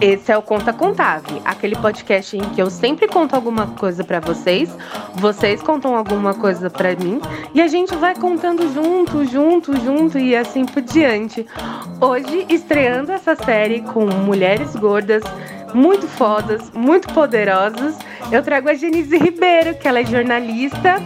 Esse é o Conta Contave, aquele podcast em que eu sempre conto alguma coisa para vocês, vocês contam alguma coisa para mim e a gente vai contando junto, junto, junto e assim por diante. Hoje estreando essa série com mulheres gordas muito fodas, muito poderosas, eu trago a Genise Ribeiro, que ela é jornalista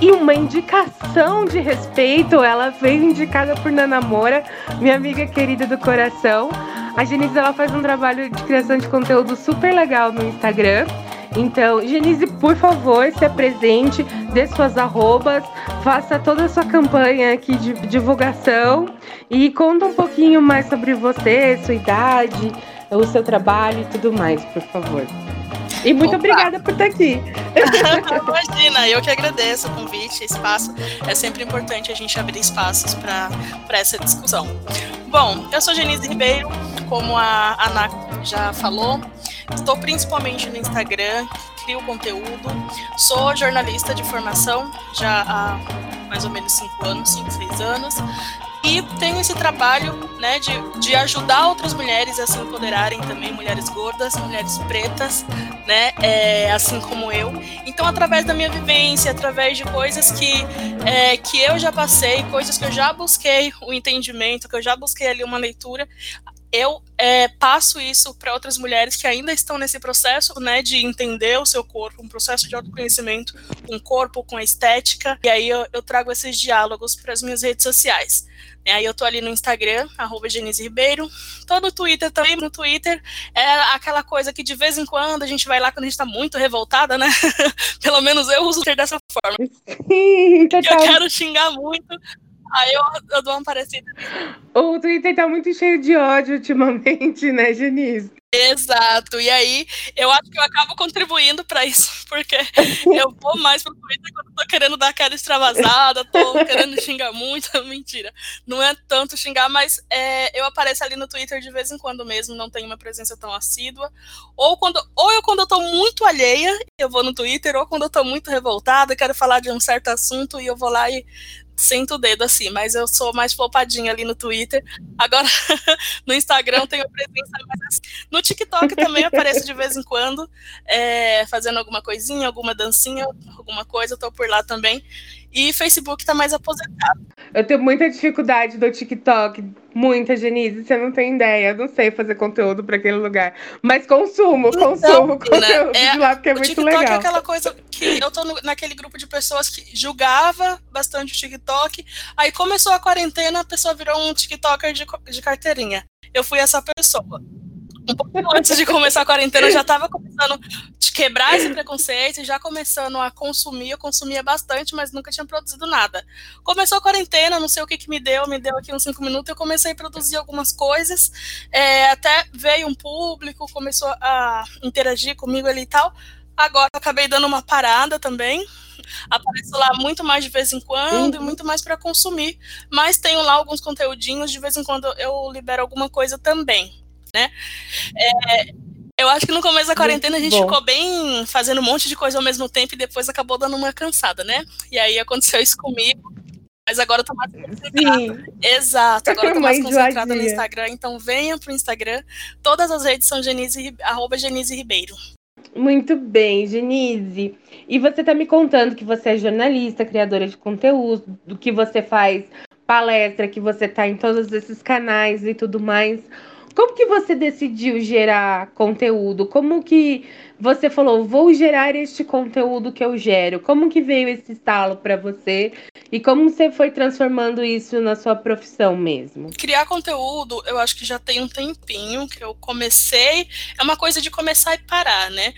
e uma indicação de respeito. Ela veio indicada por Nana Moura, minha amiga querida do coração. A Genise ela faz um trabalho de criação de conteúdo super legal no Instagram. Então, Genise, por favor, se apresente, dê suas arrobas, faça toda a sua campanha aqui de divulgação e conta um pouquinho mais sobre você, sua idade, o seu trabalho e tudo mais, por favor. E muito Opa. obrigada por estar aqui. Imagina, eu que agradeço o convite, espaço. É sempre importante a gente abrir espaços para essa discussão. Bom, eu sou Genise Ribeiro, como a Ana já falou. Estou principalmente no Instagram, crio conteúdo. Sou jornalista de formação já há mais ou menos cinco anos, cinco, seis anos e tenho esse trabalho né, de, de ajudar outras mulheres a se empoderarem também, mulheres gordas, mulheres pretas, né, é, assim como eu. Então, através da minha vivência, através de coisas que, é, que eu já passei, coisas que eu já busquei o entendimento, que eu já busquei ali uma leitura, eu é, passo isso para outras mulheres que ainda estão nesse processo, né, de entender o seu corpo, um processo de autoconhecimento com o corpo, com a estética, e aí eu, eu trago esses diálogos para as minhas redes sociais. É, aí eu tô ali no Instagram, arroba Genise Ribeiro. Tô no Twitter também. No Twitter é aquela coisa que de vez em quando a gente vai lá quando a gente tá muito revoltada, né? Pelo menos eu uso o Twitter dessa forma. Sim, Eu quero xingar muito. Aí eu, eu dou uma parecida. O Twitter tá muito cheio de ódio ultimamente, né, Genise? Exato. E aí, eu acho que eu acabo contribuindo para isso, porque eu vou mais pro Twitter quando tô querendo dar aquela extravasada, tô querendo xingar muito. Mentira. Não é tanto xingar, mas é, eu apareço ali no Twitter de vez em quando mesmo, não tenho uma presença tão assídua. Ou quando, ou eu quando eu tô muito alheia, eu vou no Twitter, ou quando eu tô muito revoltada, quero falar de um certo assunto e eu vou lá e sinto o dedo assim, mas eu sou mais flopadinha ali no Twitter. Agora, no Instagram tenho presença mais assim. No TikTok também apareço de vez em quando, é, fazendo alguma coisinha, alguma dancinha, alguma coisa, eu tô por lá também. E Facebook tá mais aposentado. Eu tenho muita dificuldade do TikTok. Muita, Genise, você não tem ideia. Eu não sei fazer conteúdo para aquele lugar. Mas consumo, então, consumo conteúdo é, de lá, porque é muito TikTok legal. é aquela coisa que eu tô no, naquele grupo de pessoas que julgava bastante o TikTok. Aí começou a quarentena, a pessoa virou um TikToker de, de carteirinha. Eu fui essa pessoa um pouco antes de começar a quarentena, eu já estava começando a quebrar esse preconceito, já começando a consumir. Eu consumia bastante, mas nunca tinha produzido nada. Começou a quarentena, não sei o que, que me deu, me deu aqui uns cinco minutos, eu comecei a produzir algumas coisas, é, até veio um público, começou a interagir comigo ali e tal. Agora acabei dando uma parada também. Apareço lá muito mais de vez em quando uhum. e muito mais para consumir. Mas tenho lá alguns conteúdinhos, de vez em quando eu libero alguma coisa também né? É, eu acho que no começo da quarentena a gente Bom. ficou bem fazendo um monte de coisa ao mesmo tempo e depois acabou dando uma cansada, né? E aí aconteceu isso comigo. Mas agora eu tô mais concentrada. Exato, agora eu tô mais concentrada no Instagram. Então venha pro Instagram. Todas as redes são Genise, arroba Genise Ribeiro. Muito bem, Genise. E você tá me contando que você é jornalista, criadora de conteúdo, do que você faz palestra, que você tá em todos esses canais e tudo mais. Como que você decidiu gerar conteúdo? Como que você falou, vou gerar este conteúdo que eu gero? Como que veio esse estalo para você? E como você foi transformando isso na sua profissão mesmo? Criar conteúdo, eu acho que já tem um tempinho que eu comecei. É uma coisa de começar e parar, né?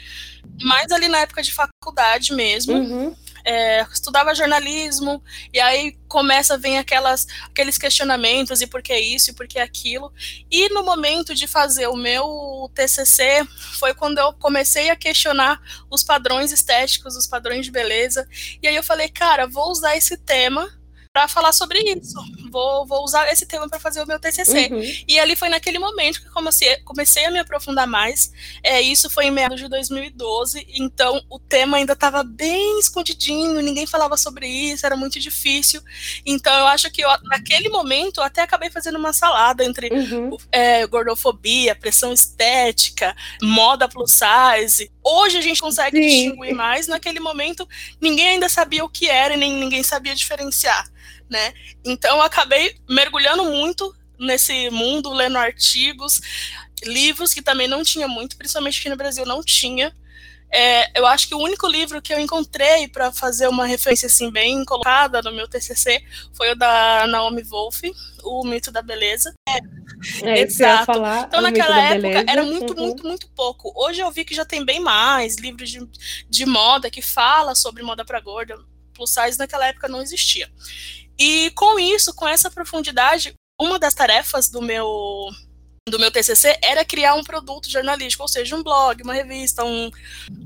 Mas ali na época de faculdade mesmo. Uhum é, estudava jornalismo, e aí começa vir aquelas, aqueles questionamentos, e por que isso, e por que aquilo. E no momento de fazer o meu TCC, foi quando eu comecei a questionar os padrões estéticos, os padrões de beleza, e aí eu falei, cara, vou usar esse tema para falar sobre isso. vou, vou usar esse tema para fazer o meu TCC. Uhum. E ali foi naquele momento que comecei, comecei a me aprofundar mais. É, isso foi em meados de 2012, então o tema ainda estava bem escondidinho, ninguém falava sobre isso, era muito difícil. Então eu acho que eu, naquele momento eu até acabei fazendo uma salada entre uhum. é, gordofobia, pressão estética, moda plus size. Hoje a gente consegue Sim. distinguir mais, naquele momento ninguém ainda sabia o que era e nem ninguém sabia diferenciar né? Então eu acabei mergulhando muito nesse mundo, lendo artigos, livros que também não tinha muito, principalmente aqui no Brasil não tinha. É, eu acho que o único livro que eu encontrei para fazer uma referência assim bem colocada no meu TCC foi o da Naomi Wolf, O Mito da Beleza. É, é exato. Falar, então naquela época era muito, uhum. muito, muito pouco. Hoje eu vi que já tem bem mais livros de, de moda que fala sobre moda para gorda. Plus size naquela época não existia. E com isso, com essa profundidade, uma das tarefas do meu do meu TCC era criar um produto jornalístico, ou seja, um blog, uma revista, um,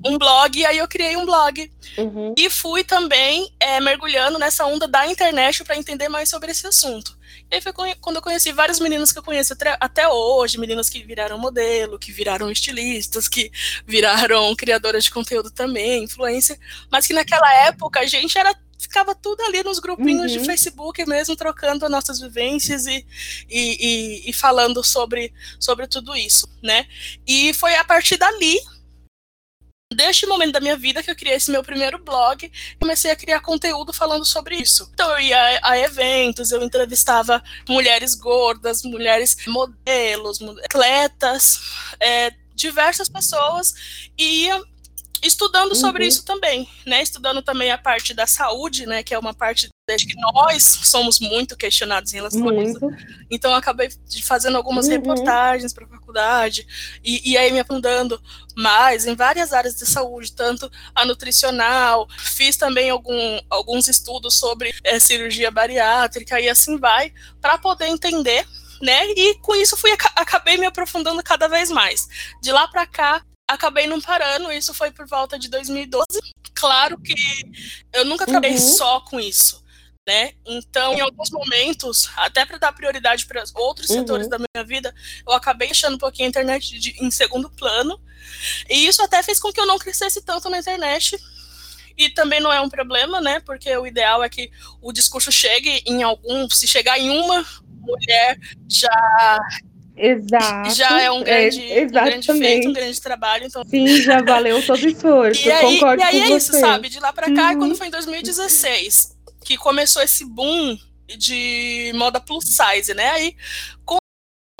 um blog, e aí eu criei um blog. Uhum. E fui também é, mergulhando nessa onda da internet para entender mais sobre esse assunto. E aí foi quando eu conheci várias meninas que eu conheço até, até hoje, meninas que viraram modelo, que viraram estilistas, que viraram criadoras de conteúdo também, influencer, mas que naquela época a gente era ficava tudo ali nos grupinhos uhum. de Facebook mesmo, trocando nossas vivências e, e, e, e, falando sobre, sobre tudo isso, né? E foi a partir dali, deste momento da minha vida, que eu criei esse meu primeiro blog e comecei a criar conteúdo falando sobre isso. Então eu ia a, a eventos, eu entrevistava mulheres gordas, mulheres modelos, atletas, é, diversas pessoas, e ia estudando sobre uhum. isso também, né? Estudando também a parte da saúde, né? Que é uma parte que nós somos muito questionados em relação muito. a isso. Então eu acabei fazendo algumas uhum. reportagens para a faculdade e, e, aí me aprofundando mais em várias áreas de saúde, tanto a nutricional, fiz também algum, alguns estudos sobre é, cirurgia bariátrica e assim vai, para poder entender né? E com isso fui acabei me aprofundando cada vez mais. De lá para cá, acabei não parando, isso foi por volta de 2012. Claro que eu nunca trabalhei uhum. só com isso. Né? Então, em alguns momentos, até para dar prioridade para outros uhum. setores da minha vida, eu acabei deixando um pouquinho a internet de, em segundo plano. E isso até fez com que eu não crescesse tanto na internet. E também não é um problema, né? Porque o ideal é que o discurso chegue em algum, se chegar em uma mulher, já Exato. Já é um grande, é, um grande feito, um grande trabalho. Então... Sim, já valeu todo o esforço. e aí, Concordo e aí é isso, sabe? De lá pra cá, uhum. quando foi em 2016, que começou esse boom de moda plus size, né? Aí, como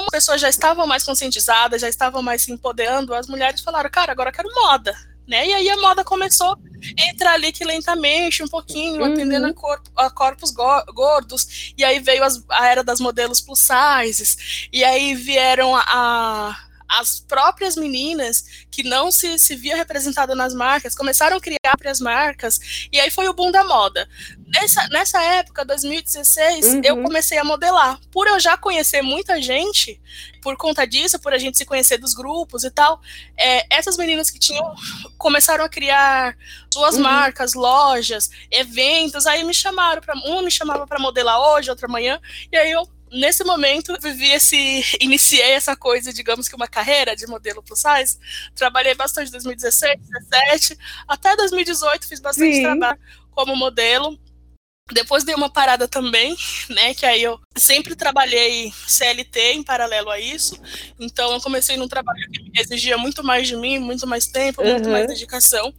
as pessoas já estavam mais conscientizadas, já estavam mais se empoderando, as mulheres falaram, cara, agora eu quero moda né? E aí a moda começou a entrar ali que lentamente, um pouquinho, uhum. atendendo a, corpo, a corpos gordos, e aí veio as, a era das modelos plus sizes, e aí vieram a, a as próprias meninas que não se, se via representada nas marcas começaram a criar próprias marcas e aí foi o boom da moda. Nessa, nessa época, 2016, uhum. eu comecei a modelar. Por eu já conhecer muita gente, por conta disso, por a gente se conhecer dos grupos e tal, é, essas meninas que tinham começaram a criar suas uhum. marcas, lojas, eventos, aí me chamaram para uma me chamava para modelar hoje, outra manhã, e aí eu nesse momento, vivi esse. Iniciei essa coisa, digamos que uma carreira de modelo plus size. Trabalhei bastante em 2016, 2017, até 2018 fiz bastante Sim. trabalho como modelo. Depois dei uma parada também, né? Que aí eu sempre trabalhei CLT em paralelo a isso. Então eu comecei num trabalho que exigia muito mais de mim, muito mais tempo, uhum. muito mais dedicação.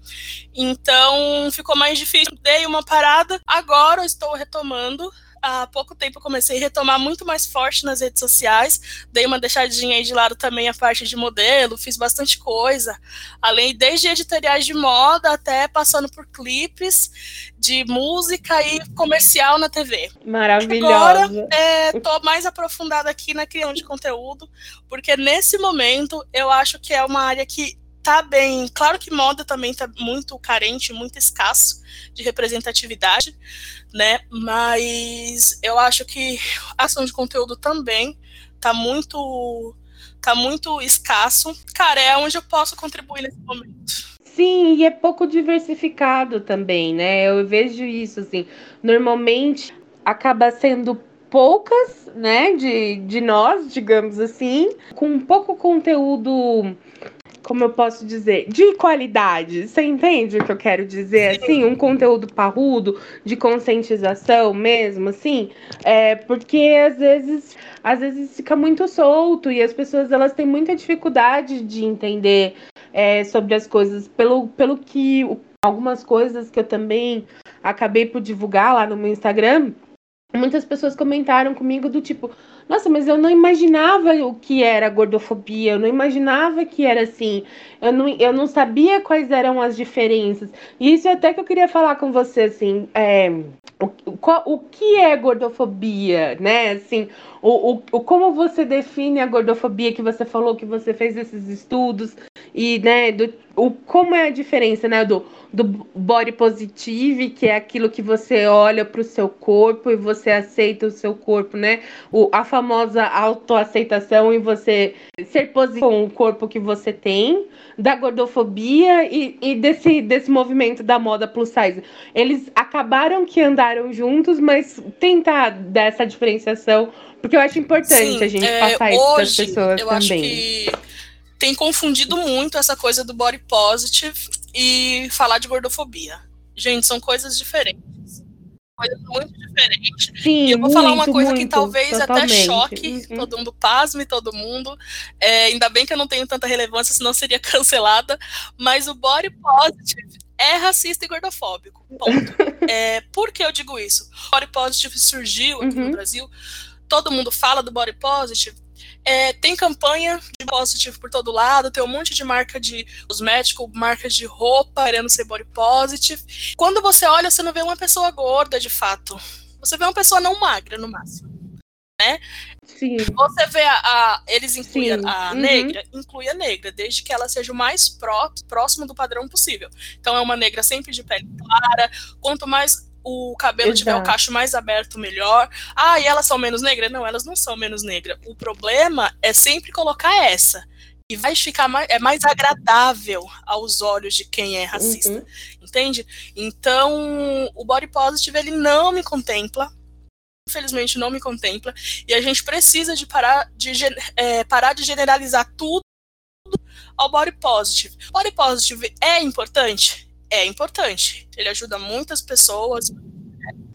Então ficou mais difícil. Dei uma parada. Agora eu estou retomando há pouco tempo comecei a retomar muito mais forte nas redes sociais. Dei uma deixadinha aí de lado também a parte de modelo, fiz bastante coisa. Além, desde editoriais de moda até passando por clipes de música e comercial na TV. Maravilhosa. Agora, é, tô mais aprofundada aqui na criação de conteúdo, porque nesse momento eu acho que é uma área que tá bem. Claro que moda também tá muito carente, muito escasso de representatividade, né? Mas eu acho que a ação de conteúdo também tá muito tá muito escasso. Cara, é onde eu posso contribuir nesse momento. Sim, e é pouco diversificado também, né? Eu vejo isso assim. Normalmente acaba sendo poucas, né, de, de nós, digamos assim, com pouco conteúdo como eu posso dizer, de qualidade. Você entende o que eu quero dizer? Sim. Assim, um conteúdo parrudo, de conscientização mesmo, assim, é porque às vezes, às vezes fica muito solto e as pessoas elas têm muita dificuldade de entender é, sobre as coisas pelo, pelo que algumas coisas que eu também acabei por divulgar lá no meu Instagram. Muitas pessoas comentaram comigo do tipo, nossa, mas eu não imaginava o que era gordofobia, eu não imaginava que era assim, eu não, eu não sabia quais eram as diferenças. E isso é até que eu queria falar com você, assim, é, o, o que é gordofobia, né? Assim, o, o, o, como você define a gordofobia que você falou que você fez esses estudos e, né, do, o, como é a diferença, né, do, do body positive, que é aquilo que você olha para o seu corpo e você aceita o seu corpo, né? O, a famosa autoaceitação e você ser positivo com o corpo que você tem, da gordofobia e, e desse, desse movimento da moda plus size. Eles acabaram que andaram juntos, mas tentar dar essa diferenciação, porque eu acho importante Sim, a gente é, passar isso para as pessoas eu também. Acho que tem confundido muito essa coisa do body positive e falar de gordofobia. Gente, são coisas diferentes coisas muito diferentes. Sim, e eu vou muito, falar uma coisa muito, que talvez totalmente. até choque uhum. todo mundo, pasme todo mundo. É, ainda bem que eu não tenho tanta relevância, senão seria cancelada. Mas o body positive é racista e gordofóbico. Ponto. é, por que eu digo isso? O body positive surgiu aqui uhum. no Brasil. Todo mundo fala do body positive é, tem campanha de positive por todo lado, tem um monte de marca de cosmético, marca de roupa querendo ser body positive. Quando você olha, você não vê uma pessoa gorda de fato. Você vê uma pessoa não magra, no máximo. Né? Sim. Você vê a, a eles incluem Sim. a, uhum. negra, inclui a negra, desde que ela seja o mais pró, próximo do padrão possível. Então é uma negra sempre de pele clara. Quanto mais o cabelo Exato. tiver o cacho mais aberto, melhor. Ah, e elas são menos negras? Não, elas não são menos negras. O problema é sempre colocar essa. E vai ficar mais, é mais agradável aos olhos de quem é racista. Uhum. Entende? Então, o body positive, ele não me contempla. Infelizmente, não me contempla. E a gente precisa de parar de, é, parar de generalizar tudo ao body positive. Body positive é importante? É importante. Ele ajuda muitas pessoas.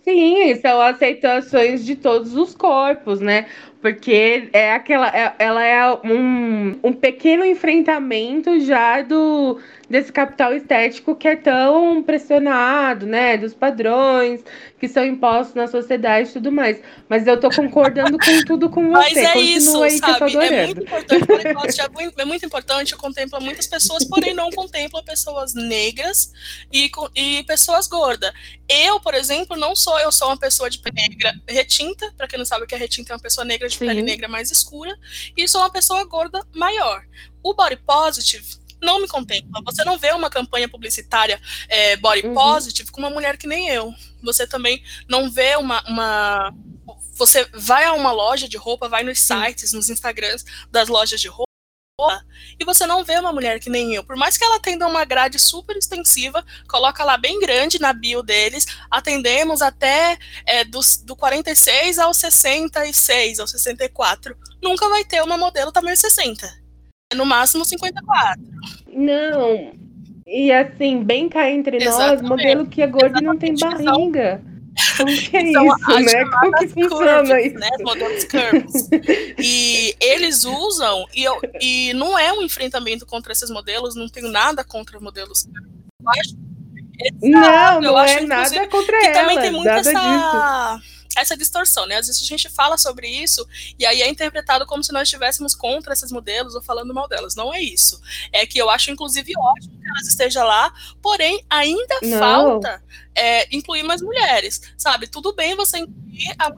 Sim, são aceitações de todos os corpos, né? Porque é aquela, é, ela é um, um pequeno enfrentamento já do desse capital estético que é tão pressionado, né? Dos padrões que são impostos na sociedade e tudo mais. Mas eu tô concordando com tudo com você. Mas é Continua isso, sabe? É muito importante. É, é muito importante, contempla muitas pessoas, porém não contempla pessoas negras e, e pessoas gordas. Eu, por exemplo, não sou, eu sou uma pessoa de pele negra retinta, para quem não sabe o que é retinta, é uma pessoa negra de Sim. pele negra mais escura, e sou uma pessoa gorda maior. O body positive não me contempla. Você não vê uma campanha publicitária é, body uhum. positive com uma mulher que nem eu. Você também não vê uma, uma. Você vai a uma loja de roupa, vai nos sites, nos Instagrams das lojas de roupa e você não vê uma mulher que nem eu. Por mais que ela tenha uma grade super extensiva, coloca lá bem grande na bio deles, atendemos até é, dos, do 46 ao 66, ao 64. Nunca vai ter uma modelo tamanho 60 no máximo 54. Não. E assim, bem cá entre Exatamente. nós, modelo que é gordo não tem barriga. Como que é São isso, né? Como que funciona curves, isso? Né? Modelos curves. e eles usam, e, eu, e não é um enfrentamento contra esses modelos, não tenho nada contra modelos curves. Eu acho, não, não é nada contra que ela. também tem muito essa... Disso essa distorção, né? Às vezes a gente fala sobre isso e aí é interpretado como se nós estivéssemos contra esses modelos ou falando mal delas. Não é isso. É que eu acho, inclusive, ótimo que elas estejam lá, porém, ainda Não. falta é, incluir mais mulheres, sabe? Tudo bem você incluir a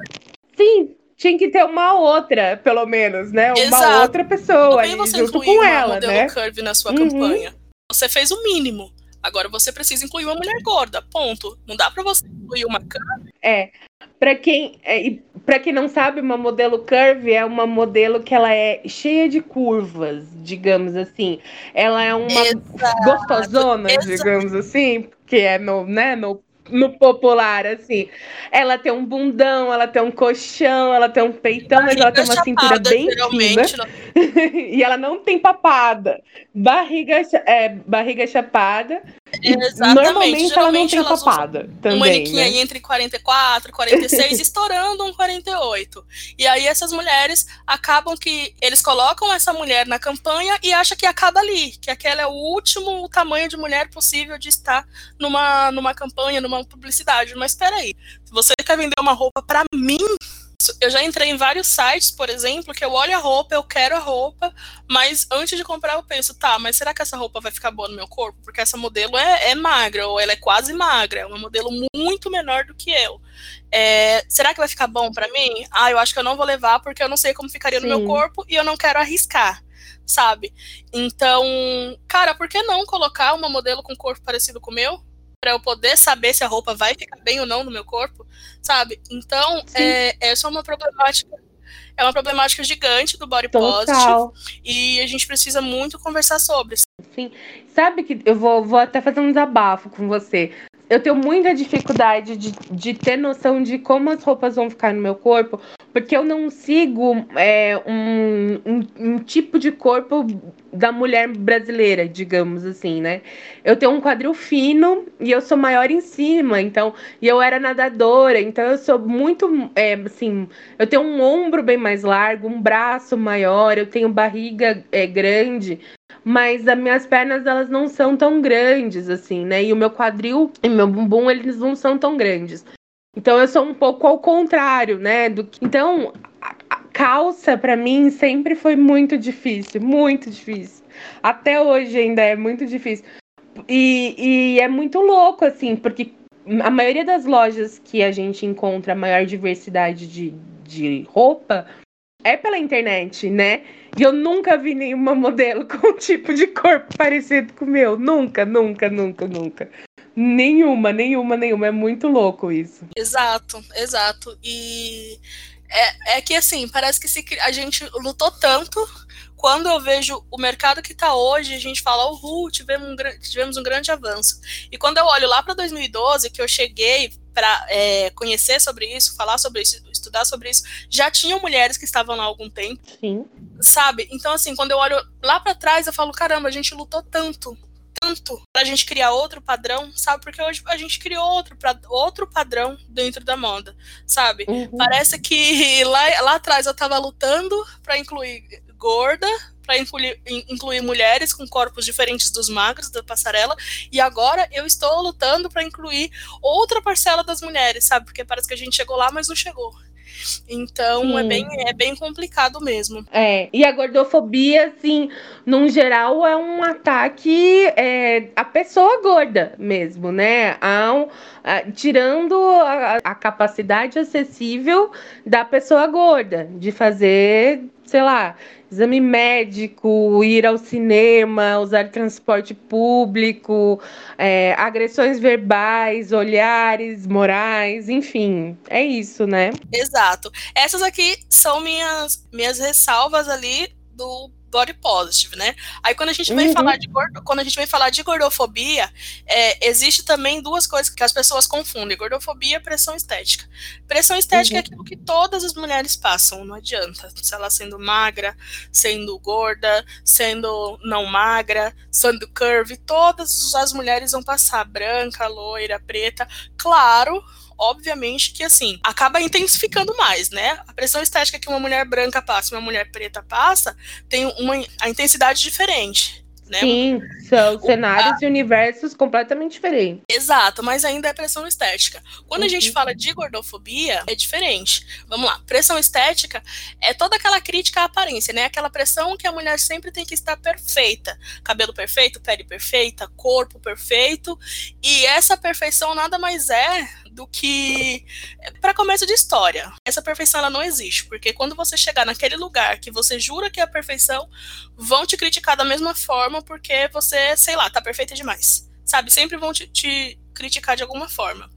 Sim, tinha que ter uma outra, pelo menos, né? Uma Exato. outra pessoa aí, junto com ela, modelo né? curve na sua uhum. campanha. Você fez o mínimo. Agora você precisa incluir uma mulher gorda, ponto. Não dá para você incluir uma curve. É, para quem, é, para quem não sabe, uma modelo curve é uma modelo que ela é cheia de curvas, digamos assim. Ela é uma Exato. gostosona, Exato. digamos assim, que é meu, né, meu no popular, assim. Ela tem um bundão, ela tem um colchão, ela tem um peitão, mas ela tem uma cintura bem fina. e ela não tem papada. Barriga, é, barriga chapada. Exatamente. Normalmente, Geralmente ela não tem papada também. Manequim né? aí entre 44 e 46, estourando um 48. E aí essas mulheres acabam que eles colocam essa mulher na campanha e acham que acaba ali, que aquela é o último tamanho de mulher possível de estar numa, numa campanha, numa publicidade. Mas espera aí, se você quer vender uma roupa para mim, eu já entrei em vários sites, por exemplo, que eu olho a roupa, eu quero a roupa, mas antes de comprar eu penso, tá, mas será que essa roupa vai ficar boa no meu corpo? Porque essa modelo é, é magra, ou ela é quase magra, é uma modelo muito menor do que eu. É, será que vai ficar bom para mim? Ah, eu acho que eu não vou levar porque eu não sei como ficaria Sim. no meu corpo e eu não quero arriscar, sabe? Então, cara, por que não colocar uma modelo com corpo parecido com o meu? Para eu poder saber se a roupa vai ficar bem ou não no meu corpo, sabe? Então, é, essa é uma problemática é uma problemática gigante do body Total. positive e a gente precisa muito conversar sobre. Sim, sabe que eu vou, vou até fazer um desabafo com você. Eu tenho muita dificuldade de, de ter noção de como as roupas vão ficar no meu corpo, porque eu não sigo é, um, um, um, tipo de corpo da mulher brasileira, digamos assim, né? Eu tenho um quadril fino e eu sou maior em cima, então, e eu era nadadora, então eu sou muito, é, assim, eu tenho um ombro bem mais largo, um braço maior, eu tenho barriga é, grande, mas as minhas pernas elas não são tão grandes assim, né? E o meu quadril e meu bumbum eles não são tão grandes. Então eu sou um pouco ao contrário, né? Do que... Então, a, calça para mim sempre foi muito difícil, muito difícil. Até hoje ainda é muito difícil. E, e é muito louco, assim, porque a maioria das lojas que a gente encontra a maior diversidade de, de roupa é pela internet, né? E eu nunca vi nenhuma modelo com um tipo de corpo parecido com o meu. Nunca, nunca, nunca, nunca. Nenhuma, nenhuma, nenhuma. É muito louco isso. Exato, exato. E é, é que assim, parece que se, a gente lutou tanto. Quando eu vejo o mercado que está hoje, a gente fala, uhul, tivemos um, tivemos um grande avanço. E quando eu olho lá para 2012, que eu cheguei para é, conhecer sobre isso, falar sobre isso, estudar sobre isso, já tinham mulheres que estavam lá há algum tempo. Sim. Sabe? Então, assim, quando eu olho lá para trás, eu falo, caramba, a gente lutou tanto tanto pra gente criar outro padrão, sabe? Porque hoje a gente criou outro, pra, outro padrão dentro da moda, sabe? Uhum. Parece que lá, lá atrás eu tava lutando para incluir gorda, para incluir, incluir, mulheres com corpos diferentes dos magros da passarela, e agora eu estou lutando para incluir outra parcela das mulheres, sabe? Porque parece que a gente chegou lá, mas não chegou. Então é bem, é bem complicado mesmo. É, e a gordofobia, assim, num geral, é um ataque é, à pessoa gorda mesmo, né? A, a, tirando a, a capacidade acessível da pessoa gorda de fazer, sei lá, exame médico, ir ao cinema, usar transporte público, é, agressões verbais, olhares morais, enfim, é isso, né? Exato. Essas aqui são minhas, minhas ressalvas ali do body positive, né? Aí quando a gente vem uhum. falar de gordo, quando a gente vem falar de gordofobia, é, existe também duas coisas que as pessoas confundem: gordofobia e pressão estética. Pressão estética é uhum. é aquilo que todas as mulheres passam, não adianta. Se ela sendo magra, sendo gorda, sendo não magra, sendo curvy, todas as mulheres vão passar branca, loira, preta. Claro, obviamente que assim, acaba intensificando mais, né? A pressão estética que uma mulher branca passa e uma mulher preta passa tem uma a intensidade diferente. Né? Sim, são cenários e universos completamente diferentes. Exato, mas ainda é pressão estética. Quando uhum. a gente uhum. fala de gordofobia, é diferente. Vamos lá, pressão estética é toda aquela crítica à aparência, né? Aquela pressão que a mulher sempre tem que estar perfeita. Cabelo perfeito, pele perfeita, corpo perfeito. E essa perfeição nada mais é do que para começo de história. Essa perfeição ela não existe, porque quando você chegar naquele lugar que você jura que é a perfeição, vão te criticar da mesma forma porque você, sei lá, tá perfeita demais. Sabe? Sempre vão te, te criticar de alguma forma.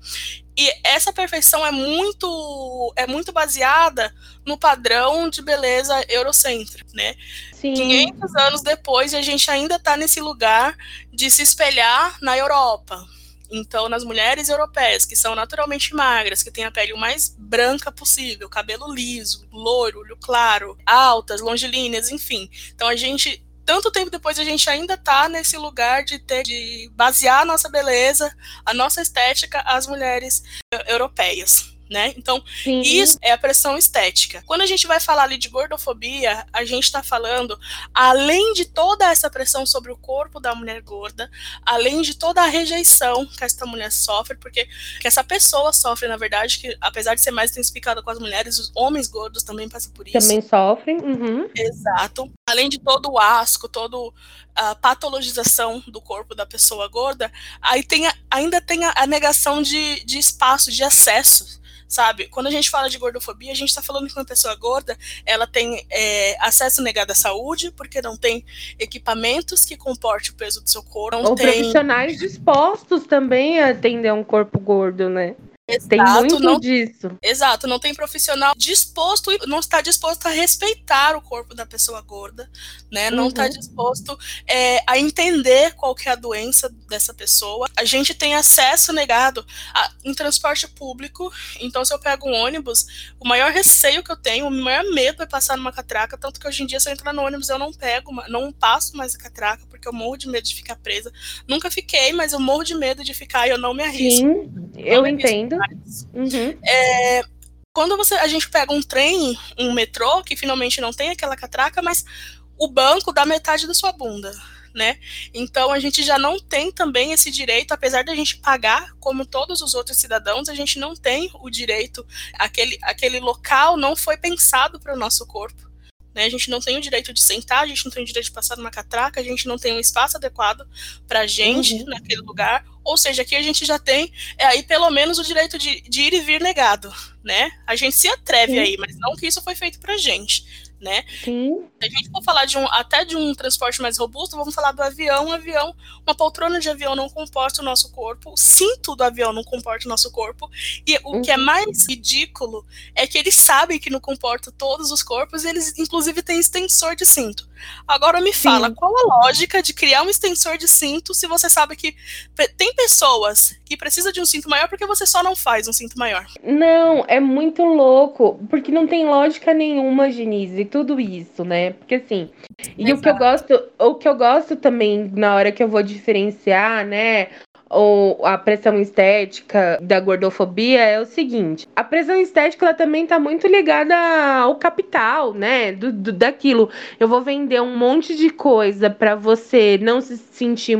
E essa perfeição é muito é muito baseada no padrão de beleza eurocêntrico, né? Sim. 500 anos depois, a gente ainda está nesse lugar de se espelhar na Europa, Então, nas mulheres europeias, que são naturalmente magras, que têm a pele o mais branca possível, cabelo liso, loiro, olho claro, altas, longilíneas, enfim. Então, a gente tanto tempo depois a gente ainda está nesse lugar de ter de basear a nossa beleza, a nossa estética às mulheres europeias né? Então, Sim. isso é a pressão estética. Quando a gente vai falar ali de gordofobia, a gente está falando, além de toda essa pressão sobre o corpo da mulher gorda, além de toda a rejeição que essa mulher sofre, porque que essa pessoa sofre, na verdade, que apesar de ser mais intensificada com as mulheres, os homens gordos também passam por isso. Também sofrem. Uhum. Exato. Além de todo o asco, todo a patologização do corpo da pessoa gorda, aí tem a, ainda tem a, a negação de, de espaço, de acesso sabe? Quando a gente fala de gordofobia, a gente está falando que uma pessoa gorda, ela tem é, acesso negado à saúde, porque não tem equipamentos que comporte o peso do seu corpo. Ou tem... profissionais dispostos também a atender um corpo gordo, né? Exato, tem muito não, disso. Exato, não tem profissional disposto, não está disposto a respeitar o corpo da pessoa gorda, né? Não está uhum. disposto é, a entender qual que é a doença dessa pessoa. A gente tem acesso negado a, em transporte público, então se eu pego um ônibus, o maior receio que eu tenho, o maior medo é passar numa catraca, tanto que hoje em dia se eu entrar no ônibus eu não pego, não passo mais a catraca, porque eu morro de medo de ficar presa. Nunca fiquei, mas eu morro de medo de ficar e eu não me arrisco. Sim, eu entendo. Uhum. É, quando você, a gente pega um trem, um metrô, que finalmente não tem aquela catraca, mas o banco dá metade da sua bunda. Né? Então a gente já não tem também esse direito, apesar de a gente pagar como todos os outros cidadãos, a gente não tem o direito, aquele, aquele local não foi pensado para o nosso corpo. Né? A gente não tem o direito de sentar, a gente não tem o direito de passar numa catraca, a gente não tem um espaço adequado para a gente uhum. naquele lugar. Ou seja, aqui a gente já tem é, aí pelo menos o direito de, de ir e vir negado. Né? A gente se atreve Sim. aí, mas não que isso foi feito para gente né? Sim. Se a gente for falar de um, até de um transporte mais robusto, vamos falar do avião. Um avião, uma poltrona de avião não comporta o nosso corpo, o cinto do avião não comporta o nosso corpo. E o uhum. que é uhum. mais ridículo é que eles sabem que não comporta todos os corpos, e eles inclusive têm extensor de cinto. Agora me fala, Sim. qual a lógica de criar um extensor de cinto se você sabe que tem pessoas que precisam de um cinto maior porque você só não faz um cinto maior? Não, é muito louco, porque não tem lógica nenhuma, Genise tudo isso, né? Porque assim, e Exato. o que eu gosto, o que eu gosto também na hora que eu vou diferenciar, né, ou a pressão estética da gordofobia é o seguinte: a pressão estética ela também está muito ligada ao capital, né? Do, do, daquilo. Eu vou vender um monte de coisa para você não se sentir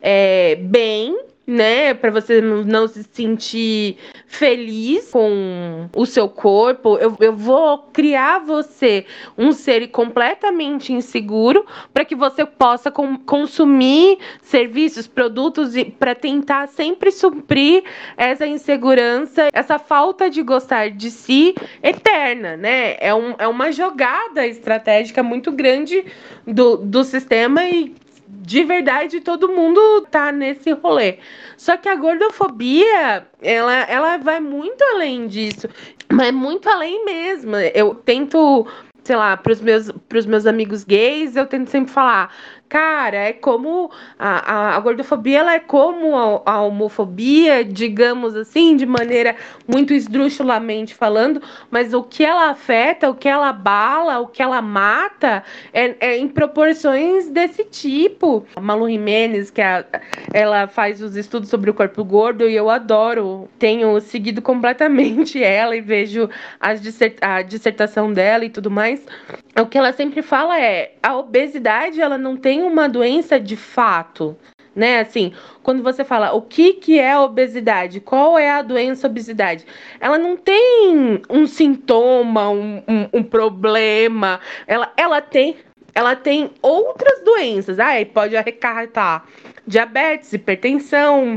é, bem né? Para você não se sentir feliz com o seu corpo. Eu, eu vou criar você um ser completamente inseguro para que você possa com, consumir serviços, produtos para tentar sempre suprir essa insegurança, essa falta de gostar de si eterna, né? É, um, é uma jogada estratégica muito grande do, do sistema e de verdade todo mundo tá nesse rolê. Só que a gordofobia, ela, ela vai muito além disso, mas muito além mesmo. Eu tento, sei lá, pros meus, pros meus amigos gays, eu tento sempre falar: Cara, é como a, a, a gordofobia, ela é como a, a, homofobia, digamos assim, de maneira muito esdrúxulamente falando, mas o que ela afeta, o que ela bala, o que ela mata, é, é em proporções desse tipo. A Malu Jimenez, que é ela faz os estudos sobre o corpo gordo e eu adoro. Tenho seguido completamente ela e vejo as dissert a dissertação dela e tudo mais. O que ela sempre fala é: a obesidade, ela não tem tem uma doença de fato, né? Assim, quando você fala o que, que é obesidade, qual é a doença obesidade, ela não tem um sintoma, um, um, um problema, ela, ela tem ela tem outras doenças, ah, pode acarretar diabetes, hipertensão,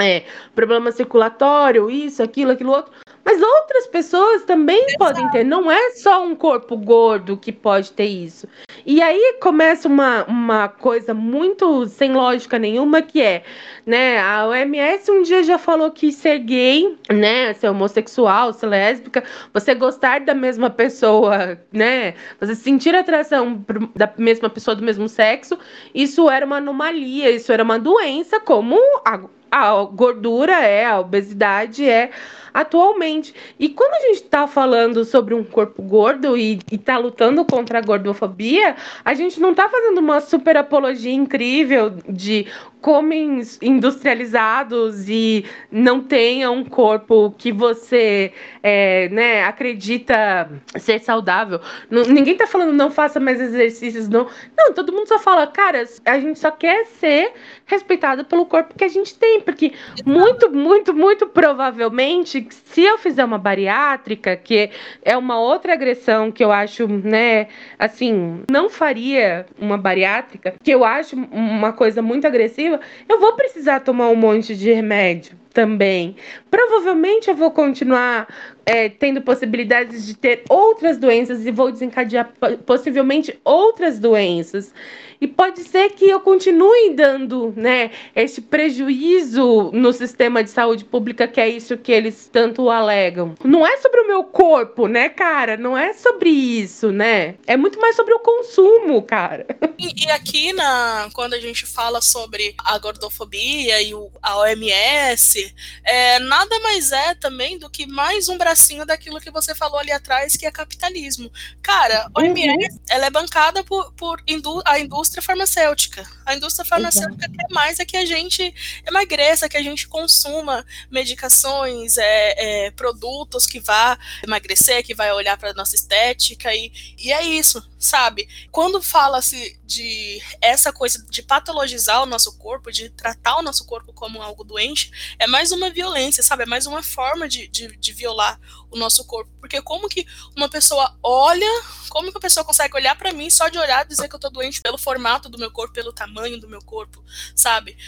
é, problema circulatório, isso, aquilo, aquilo outro. Mas outras pessoas também Exato. podem ter. Não é só um corpo gordo que pode ter isso. E aí começa uma, uma coisa muito sem lógica nenhuma, que é, né, a OMS um dia já falou que ser gay, né, ser homossexual, ser lésbica, você gostar da mesma pessoa, né, você sentir atração da mesma pessoa do mesmo sexo, isso era uma anomalia, isso era uma doença, como a a gordura é, a obesidade é atualmente. E quando a gente está falando sobre um corpo gordo e está lutando contra a gordofobia, a gente não está fazendo uma super apologia incrível de comem industrializados e não tenha um corpo que você é, né, acredita ser saudável. Não, ninguém tá falando não faça mais exercícios, não. Não, todo mundo só fala, cara, a gente só quer ser respeitado pelo corpo que a gente tem, porque muito, muito, muito provavelmente, se eu fizer uma bariátrica, que é uma outra agressão que eu acho, né, assim, não faria uma bariátrica, que eu acho uma coisa muito agressiva, eu vou precisar tomar um monte de remédio também. Provavelmente eu vou continuar é, tendo possibilidades de ter outras doenças e vou desencadear possivelmente outras doenças. E pode ser que eu continue dando, né, esse prejuízo no sistema de saúde pública, que é isso que eles tanto alegam. Não é sobre o meu corpo, né, cara? Não é sobre isso, né? É muito mais sobre o consumo, cara. E, e aqui, na, quando a gente fala sobre a gordofobia e o, a OMS, é, nada mais é também do que mais um bracinho daquilo que você falou ali atrás, que é capitalismo. Cara, a OMS, uhum. ela é bancada por, por indú a indústria farmacêutica. A indústria farmacêutica Exato. quer mais é que a gente emagreça, que a gente consuma medicações, é, é, produtos que vá emagrecer, que vai olhar para nossa estética e, e é isso, sabe? Quando fala-se de essa coisa de patologizar o nosso corpo, de tratar o nosso corpo como algo doente, é mais uma violência, sabe? É mais uma forma de, de, de violar o nosso corpo. Porque como que uma pessoa olha, como que a pessoa consegue olhar para mim só de olhar e dizer que eu tô doente pelo formato do meu corpo, pelo tamanho do meu corpo, sabe?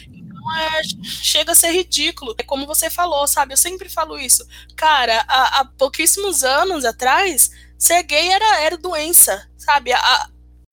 Então é, chega a ser ridículo. É como você falou, sabe? Eu sempre falo isso. Cara, há, há pouquíssimos anos atrás, ser gay era, era doença, sabe? A,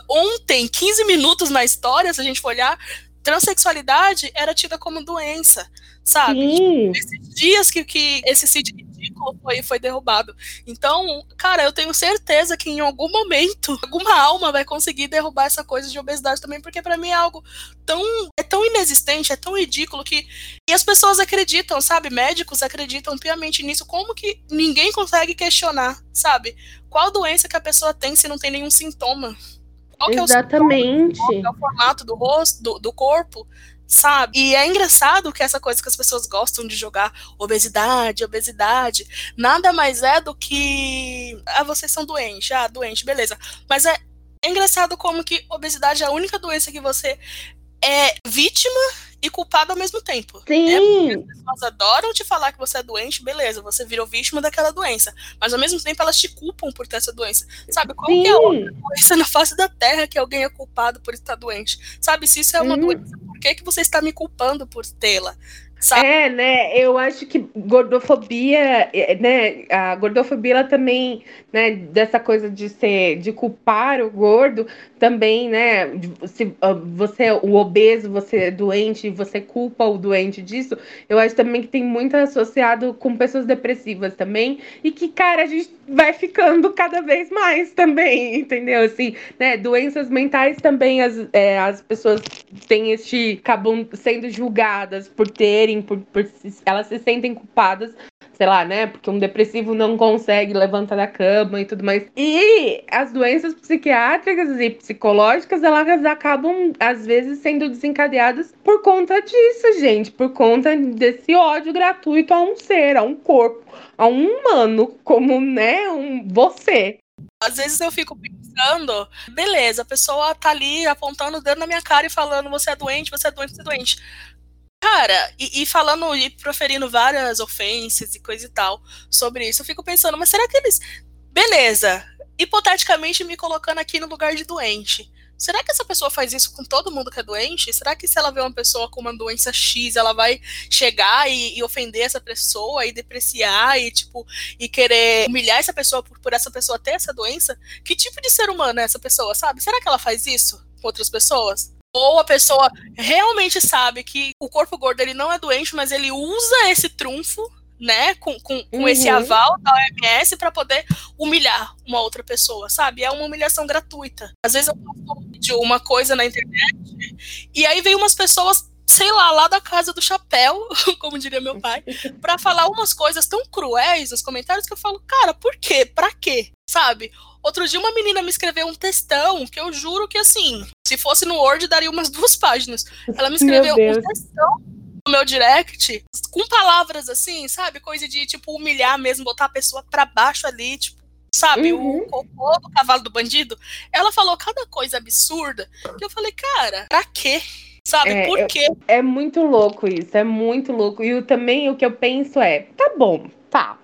ontem, 15 minutos na história, se a gente for olhar, transexualidade era tida como doença, sabe? Sim. Esses dias que, que esse sítio ridículo foi, foi derrubado. Então, cara, eu tenho certeza que em algum momento, alguma alma vai conseguir derrubar essa coisa de obesidade também, porque para mim é algo tão é tão inexistente, é tão ridículo que e as pessoas acreditam, sabe? Médicos acreditam piamente nisso, como que ninguém consegue questionar, sabe? Qual doença que a pessoa tem se não tem nenhum sintoma? Qual Exatamente. É o, sintoma, qual é o formato do rosto, do, do corpo? Sabe? E é engraçado que essa coisa que as pessoas gostam de jogar obesidade, obesidade, nada mais é do que ah, vocês são doentes, ah, doente, beleza. Mas é, é engraçado como que obesidade é a única doença que você é vítima e culpado ao mesmo tempo. Sim. É as pessoas adoram te falar que você é doente, beleza, você virou vítima daquela doença. Mas ao mesmo tempo elas te culpam por ter essa doença. Sabe? Qual Sim. que é a outra doença na face da terra que alguém é culpado por estar doente? Sabe? Se isso é uma hum. doença, por que, que você está me culpando por tê-la? Sabe? É, né? Eu acho que gordofobia, é, né? A gordofobia ela também, né? Dessa coisa de ser, de culpar o gordo, também, né? Se ah, você é o obeso, você é doente, você culpa o doente disso. Eu acho também que tem muito associado com pessoas depressivas também e que, cara, a gente vai ficando cada vez mais também, entendeu? Assim, né? Doenças mentais também as, é, as pessoas têm este acabam sendo julgadas por terem, por, por elas se sentem culpadas sei lá, né? Porque um depressivo não consegue levantar da cama e tudo mais. E as doenças psiquiátricas e psicológicas, elas acabam, às vezes, sendo desencadeadas por conta disso, gente. Por conta desse ódio gratuito a um ser, a um corpo, a um humano, como, né, um você. Às vezes eu fico pensando, beleza, a pessoa tá ali apontando o dedo na minha cara e falando: você é doente, você é doente, você é doente. Cara, e, e, falando e proferindo várias ofensas e coisa e tal sobre isso, eu fico pensando, mas será que eles. Beleza, hipoteticamente me colocando aqui no lugar de doente. Será que essa pessoa faz isso com todo mundo que é doente? Será que se ela vê uma pessoa com uma doença X, ela vai chegar e, e ofender essa pessoa e depreciar e, tipo, e querer humilhar essa pessoa por, por essa pessoa ter essa doença? Que tipo de ser humano é essa pessoa, sabe? Será que ela faz isso com outras pessoas? Ou a pessoa realmente sabe que o corpo gordo ele não é doente, mas ele usa esse trunfo, né, com, com, com uhum. esse aval da OMS para poder humilhar uma outra pessoa, sabe? É uma humilhação gratuita. Às vezes eu faço uma coisa na internet e aí vem umas pessoas sei lá, lá da casa do chapéu, como diria meu pai, para falar umas coisas tão cruéis nos comentários que eu falo, cara, por quê? Pra quê? Sabe? Outro dia uma menina me escreveu um textão que eu juro que assim, se fosse no Word daria umas duas páginas. Ela me escreveu um textão no meu direct com palavras assim, sabe? Coisa de tipo humilhar mesmo, botar a pessoa para baixo ali, tipo, sabe? Uhum. O cocô do cavalo do bandido. Ela falou cada coisa absurda que eu falei, cara, pra quê? Sabe, é, por quê? É muito louco isso, é muito louco. E eu, também o que eu penso é, tá bom, tá.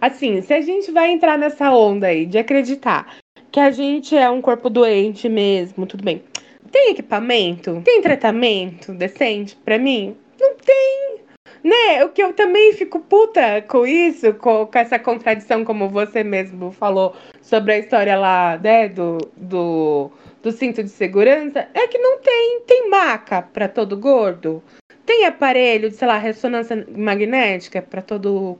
Assim, se a gente vai entrar nessa onda aí de acreditar que a gente é um corpo doente mesmo, tudo bem. Tem equipamento? Tem tratamento decente para mim? Não tem. Né? O que eu também fico puta com isso, com, com, essa contradição, como você mesmo falou sobre a história lá, né, do, do do cinto de segurança é que não tem. Tem maca para todo gordo? Tem aparelho de, sei lá, ressonância magnética para todo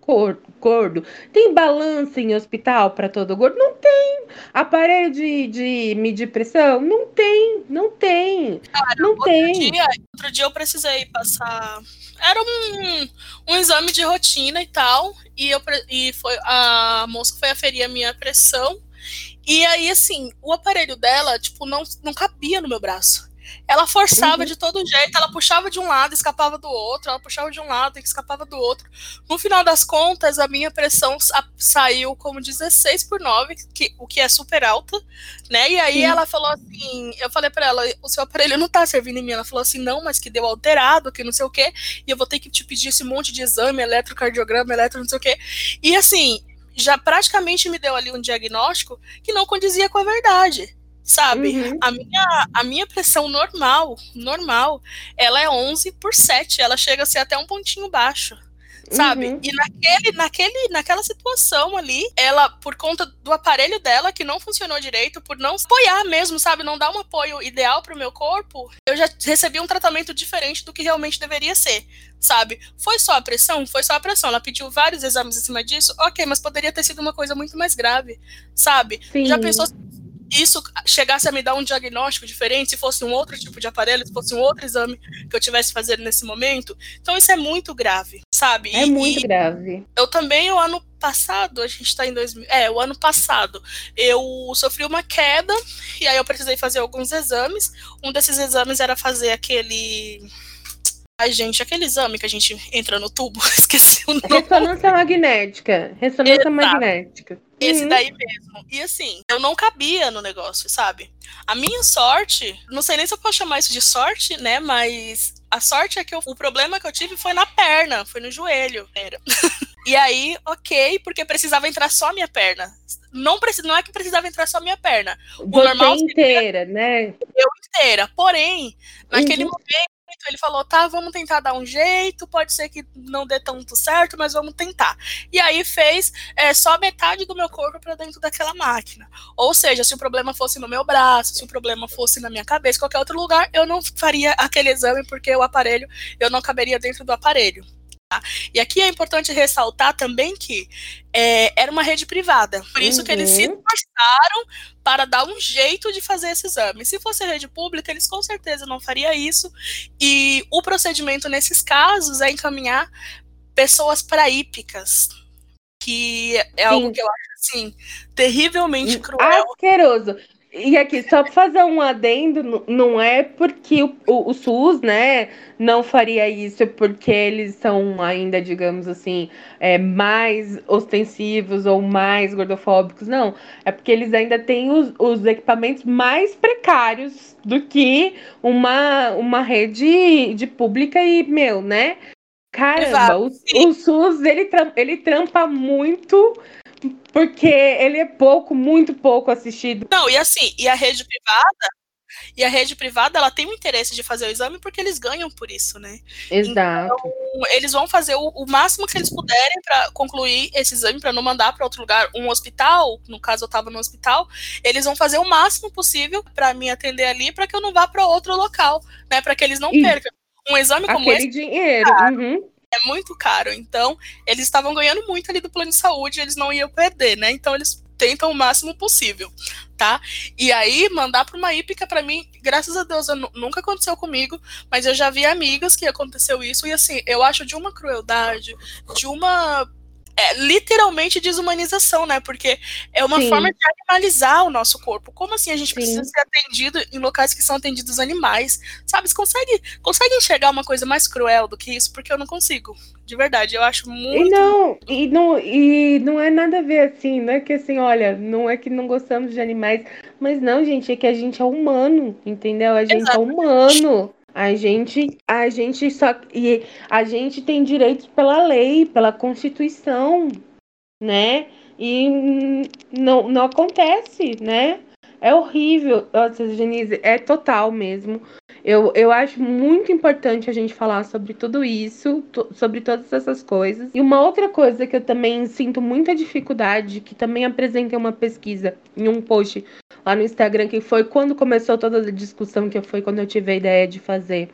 gordo? Tem balança em hospital para todo gordo? Não tem. Aparelho de, de medir pressão? Não tem, não tem. Cara, não outro tem. Dia, outro dia eu precisei passar. Era um, um exame de rotina e tal. E, eu, e foi, a moça foi aferir a minha pressão. E aí, assim, o aparelho dela, tipo, não, não cabia no meu braço. Ela forçava uhum. de todo jeito, ela puxava de um lado, escapava do outro, ela puxava de um lado e escapava do outro. No final das contas, a minha pressão saiu como 16 por 9, que, o que é super alta, né? E aí Sim. ela falou assim, eu falei para ela, o seu aparelho não tá servindo em mim. Ela falou assim, não, mas que deu alterado, que não sei o quê, e eu vou ter que te pedir esse monte de exame, eletrocardiograma, eletro, não sei o quê. E assim, já praticamente me deu ali um diagnóstico que não condizia com a verdade. Sabe? Uhum. A, minha, a minha pressão normal, normal, ela é 11 por 7. Ela chega a ser até um pontinho baixo sabe? Uhum. E naquele, naquele, naquela situação ali, ela, por conta do aparelho dela que não funcionou direito, por não apoiar mesmo, sabe? Não dar um apoio ideal pro meu corpo, eu já recebi um tratamento diferente do que realmente deveria ser, sabe? Foi só a pressão? Foi só a pressão. Ela pediu vários exames em cima disso, ok, mas poderia ter sido uma coisa muito mais grave, sabe? Sim. Já pensou isso chegasse a me dar um diagnóstico diferente, se fosse um outro tipo de aparelho, se fosse um outro exame que eu tivesse fazendo nesse momento. Então isso é muito grave, sabe? É e, muito e grave. Eu também, o ano passado, a gente tá em 2000, é, o ano passado, eu sofri uma queda e aí eu precisei fazer alguns exames. Um desses exames era fazer aquele Ai, gente, aquele exame que a gente entra no tubo, esqueci o nome. Ressonância magnética. Ressonância Exato. magnética. Esse uhum. daí mesmo. E assim, eu não cabia no negócio, sabe? A minha sorte, não sei nem se eu posso chamar isso de sorte, né? Mas a sorte é que eu, o problema que eu tive foi na perna, foi no joelho. Era. e aí, ok, porque precisava entrar só a minha perna. Não, não é que precisava entrar só a minha perna. O Você normal inteira, né? Eu inteira. Porém, naquele uhum. momento ele falou: tá, vamos tentar dar um jeito, pode ser que não dê tanto certo, mas vamos tentar. E aí fez é, só metade do meu corpo para dentro daquela máquina. Ou seja, se o problema fosse no meu braço, se o problema fosse na minha cabeça, qualquer outro lugar, eu não faria aquele exame porque o aparelho, eu não caberia dentro do aparelho. Tá? E aqui é importante ressaltar também que é, era uma rede privada, por isso uhum. que eles se uhum. esforçaram para dar um jeito de fazer esse exame. Se fosse rede pública, eles com certeza não fariam isso. E o procedimento nesses casos é encaminhar pessoas para hípicas, que é Sim. algo que eu acho assim terrivelmente cruel. Asqueroso. E aqui, só para fazer um adendo, não é porque o, o, o, SUS, né, não faria isso porque eles são ainda, digamos assim, é, mais ostensivos ou mais gordofóbicos, não. É porque eles ainda têm os, os equipamentos mais precários do que uma, uma rede de pública e, meu, né? Caramba, o, o, SUS, ele, ele trampa muito porque ele é pouco, muito pouco assistido. Não, e assim, e a rede privada, e a rede privada, ela tem o interesse de fazer o exame porque eles ganham por isso, né? Exato. Então, eles vão fazer o, o máximo que eles puderem para concluir esse exame, para não mandar para outro lugar, um hospital, no caso eu estava no hospital, eles vão fazer o máximo possível para me atender ali, para que eu não vá para outro local, né? Para que eles não percam. Um exame como Aquele esse. dinheiro. Uhum é muito caro. Então, eles estavam ganhando muito ali do plano de saúde, eles não iam perder, né? Então, eles tentam o máximo possível, tá? E aí, mandar para uma hípica, para mim, graças a Deus, nunca aconteceu comigo, mas eu já vi amigas que aconteceu isso, e assim, eu acho de uma crueldade, de uma é, literalmente desumanização, né? Porque é uma Sim. forma de animalizar o nosso corpo. Como assim a gente Sim. precisa ser atendido em locais que são atendidos animais? Sabe? Você consegue, consegue enxergar uma coisa mais cruel do que isso? Porque eu não consigo. De verdade, eu acho muito. E não, e não, e não é nada a ver assim, não é que assim, olha, não é que não gostamos de animais, mas não, gente, é que a gente é humano, entendeu? A gente é Exatamente. é humano. A gente, a gente só e a gente tem direitos pela lei, pela Constituição, né? E não, não acontece, né? É horrível. Nossa, Denise, é total mesmo. Eu, eu acho muito importante a gente falar sobre tudo isso, sobre todas essas coisas. E uma outra coisa que eu também sinto muita dificuldade, que também apresentei uma pesquisa em um post lá no Instagram, que foi quando começou toda a discussão, que foi quando eu tive a ideia de fazer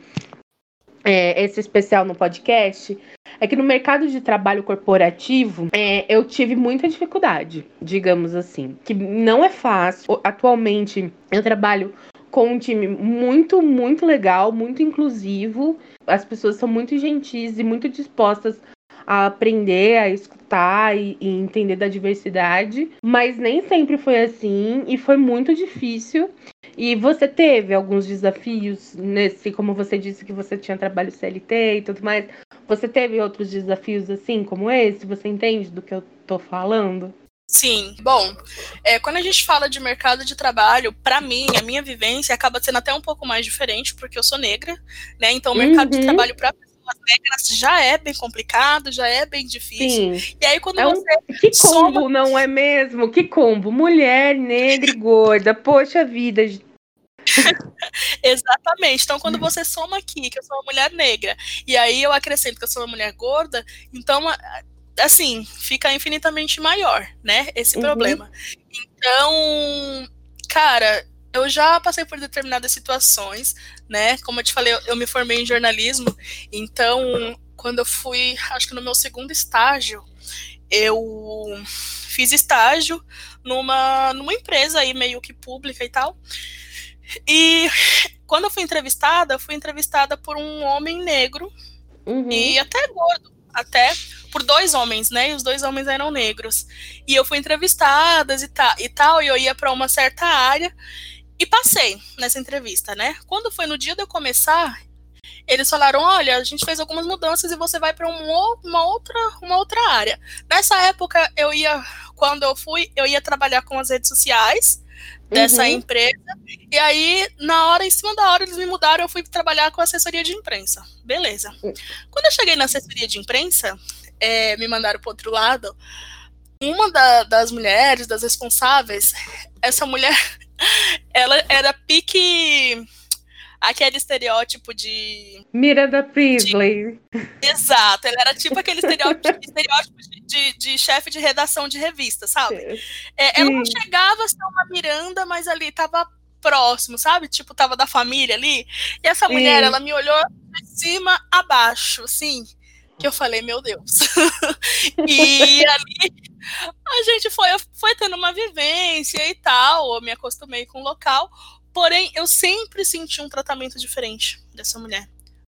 é, esse especial no podcast, é que no mercado de trabalho corporativo é, eu tive muita dificuldade, digamos assim. Que não é fácil. Atualmente eu trabalho com um time muito, muito legal, muito inclusivo. As pessoas são muito gentis e muito dispostas a aprender, a escutar e, e, entender da diversidade, mas nem sempre foi assim e foi muito difícil. E você teve alguns desafios nesse, como você disse que você tinha trabalho CLT e tudo mais. Você teve outros desafios assim como esse? Você entende do que eu tô falando? Sim, bom, é, quando a gente fala de mercado de trabalho, para mim, a minha vivência acaba sendo até um pouco mais diferente, porque eu sou negra, né? Então, o mercado uhum. de trabalho para pessoas negras já é bem complicado, já é bem difícil. Sim. E aí, quando é um... você. Que combo, soma... não é mesmo? Que combo? Mulher, negra e gorda. Poxa vida. Exatamente. Então, quando você soma aqui que eu sou uma mulher negra, e aí eu acrescento que eu sou uma mulher gorda, então assim, fica infinitamente maior, né? Esse uhum. problema. Então, cara, eu já passei por determinadas situações, né? Como eu te falei, eu, eu me formei em jornalismo, então, quando eu fui, acho que no meu segundo estágio, eu fiz estágio numa, numa empresa aí meio que pública e tal. E quando eu fui entrevistada, eu fui entrevistada por um homem negro uhum. e até gordo, até por dois homens, né? E os dois homens eram negros. E eu fui entrevistada e, ta, e tal, e eu ia para uma certa área e passei nessa entrevista, né? Quando foi no dia de eu começar, eles falaram: olha, a gente fez algumas mudanças e você vai para um, uma, outra, uma outra área. Nessa época, eu ia, quando eu fui, eu ia trabalhar com as redes sociais dessa uhum. empresa. E aí, na hora, em cima da hora, eles me mudaram, eu fui trabalhar com assessoria de imprensa. Beleza. Uhum. Quando eu cheguei na assessoria de imprensa, é, me mandaram para outro lado, uma da, das mulheres, das responsáveis, essa mulher, ela era pique aquele estereótipo de. Miranda Priestley. De, exato, ela era tipo aquele estereótipo, estereótipo de, de, de chefe de redação de revista, sabe? É, ela não chegava a ser uma Miranda, mas ali tava próximo, sabe? Tipo, tava da família ali. E essa mulher, Sim. ela me olhou de cima a baixo, assim que eu falei, meu Deus. e ali a gente foi, foi tendo uma vivência e tal, eu me acostumei com o local, porém eu sempre senti um tratamento diferente dessa mulher.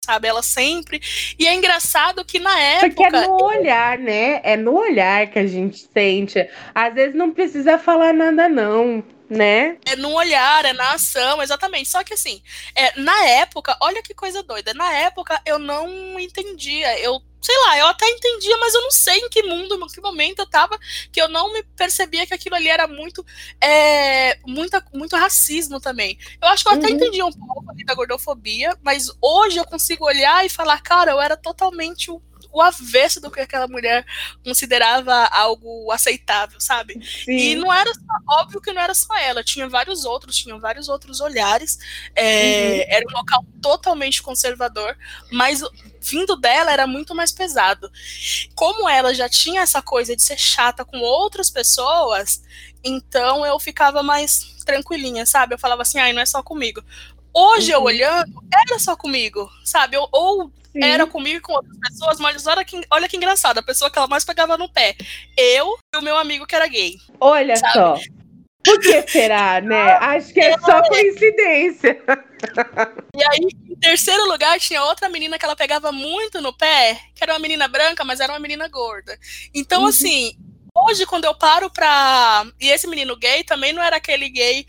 Sabe, ela sempre. E é engraçado que na época. Porque é no olhar, né? É no olhar que a gente sente. Às vezes não precisa falar nada, não né? É no olhar, é na ação, exatamente. Só que assim, é, na época, olha que coisa doida. Na época eu não entendia. Eu sei lá, eu até entendia, mas eu não sei em que mundo, em que momento eu tava, que eu não me percebia que aquilo ali era muito, é, muita, muito racismo também. Eu acho que eu até uhum. entendia um pouco da gordofobia, mas hoje eu consigo olhar e falar, cara, eu era totalmente o o avesso do que aquela mulher considerava algo aceitável, sabe? Sim. E não era só, óbvio que não era só ela, tinha vários outros, tinham vários outros olhares. É, uhum. Era um local totalmente conservador, mas vindo dela era muito mais pesado. Como ela já tinha essa coisa de ser chata com outras pessoas, então eu ficava mais tranquilinha, sabe? Eu falava assim, ai, não é só comigo. Hoje uhum. eu olhando, era só comigo, sabe? ou Sim. era comigo e com outras pessoas, mas olha que, olha que engraçado, a pessoa que ela mais pegava no pé, eu e o meu amigo que era gay. Olha sabe? só. Por que será, né? Acho que é só coincidência. E aí, em terceiro lugar, tinha outra menina que ela pegava muito no pé, que era uma menina branca, mas era uma menina gorda. Então, uhum. assim, hoje, quando eu paro pra. E esse menino gay também não era aquele gay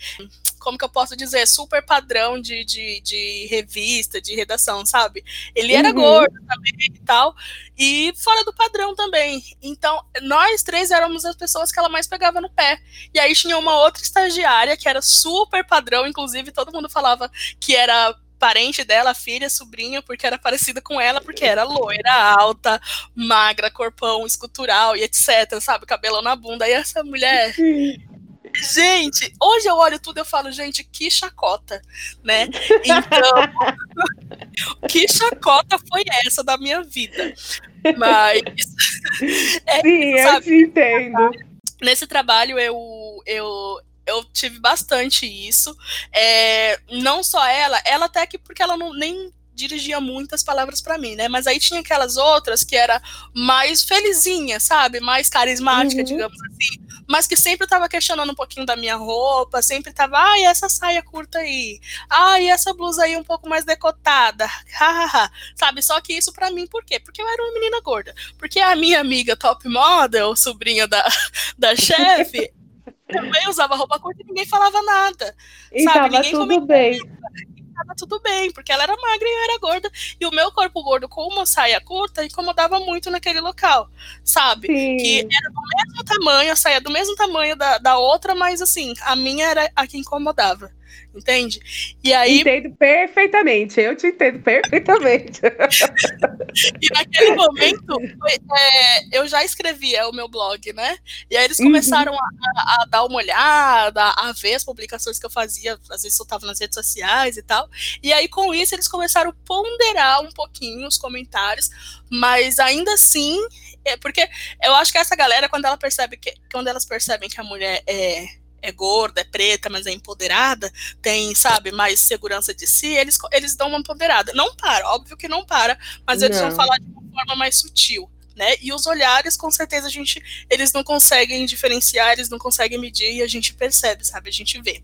como que eu posso dizer, super padrão de, de, de revista, de redação, sabe? Ele era uhum. gordo também e tal, e fora do padrão também. Então, nós três éramos as pessoas que ela mais pegava no pé. E aí tinha uma outra estagiária que era super padrão, inclusive todo mundo falava que era parente dela, filha, sobrinha, porque era parecida com ela, porque era loira, alta, magra, corpão escultural e etc, sabe? Cabelão na bunda. E essa mulher Gente, hoje eu olho tudo e eu falo, gente, que chacota, né? Então, que chacota foi essa da minha vida? Mas. É, Sim, sabe, eu te entendo. Nesse trabalho eu, eu, eu tive bastante isso. É, não só ela, ela até que porque ela não, nem dirigia muitas palavras para mim, né? Mas aí tinha aquelas outras que era mais felizinha, sabe? Mais carismática, uhum. digamos assim mas que sempre estava questionando um pouquinho da minha roupa, sempre estava, ai, essa saia curta aí, ai, essa blusa aí um pouco mais decotada, sabe? Só que isso para mim, por quê? Porque eu era uma menina gorda, porque a minha amiga top model, sobrinha da, da chefe, também usava roupa curta e ninguém falava nada, e sabe? Tava ninguém tudo bem tava tudo bem, porque ela era magra e eu era gorda, e o meu corpo gordo com uma saia curta incomodava muito naquele local, sabe? Sim. Que era do mesmo tamanho, a saia do mesmo tamanho da, da outra, mas assim, a minha era a que incomodava entende? E aí. Entendo perfeitamente, eu te entendo perfeitamente. e naquele momento, é, eu já escrevia o meu blog, né? E aí eles uhum. começaram uhum. a, a, dar uma olhada, a ver as publicações que eu fazia, às vezes soltava nas redes sociais e tal. E aí, com isso, eles começaram a ponderar um pouquinho os comentários, mas ainda assim. É porque eu acho que essa galera, quando ela percebe que quando elas percebem que a mulher é é gorda, é preta, mas é empoderada, tem, sabe, mais segurança de si, eles, eles dão uma empoderada. Não para, óbvio que não para, mas eles não. vão falar de uma forma mais sutil. Né? E os olhares, com certeza, a gente, eles não conseguem diferenciar, eles não conseguem medir e a gente percebe, sabe? A gente vê.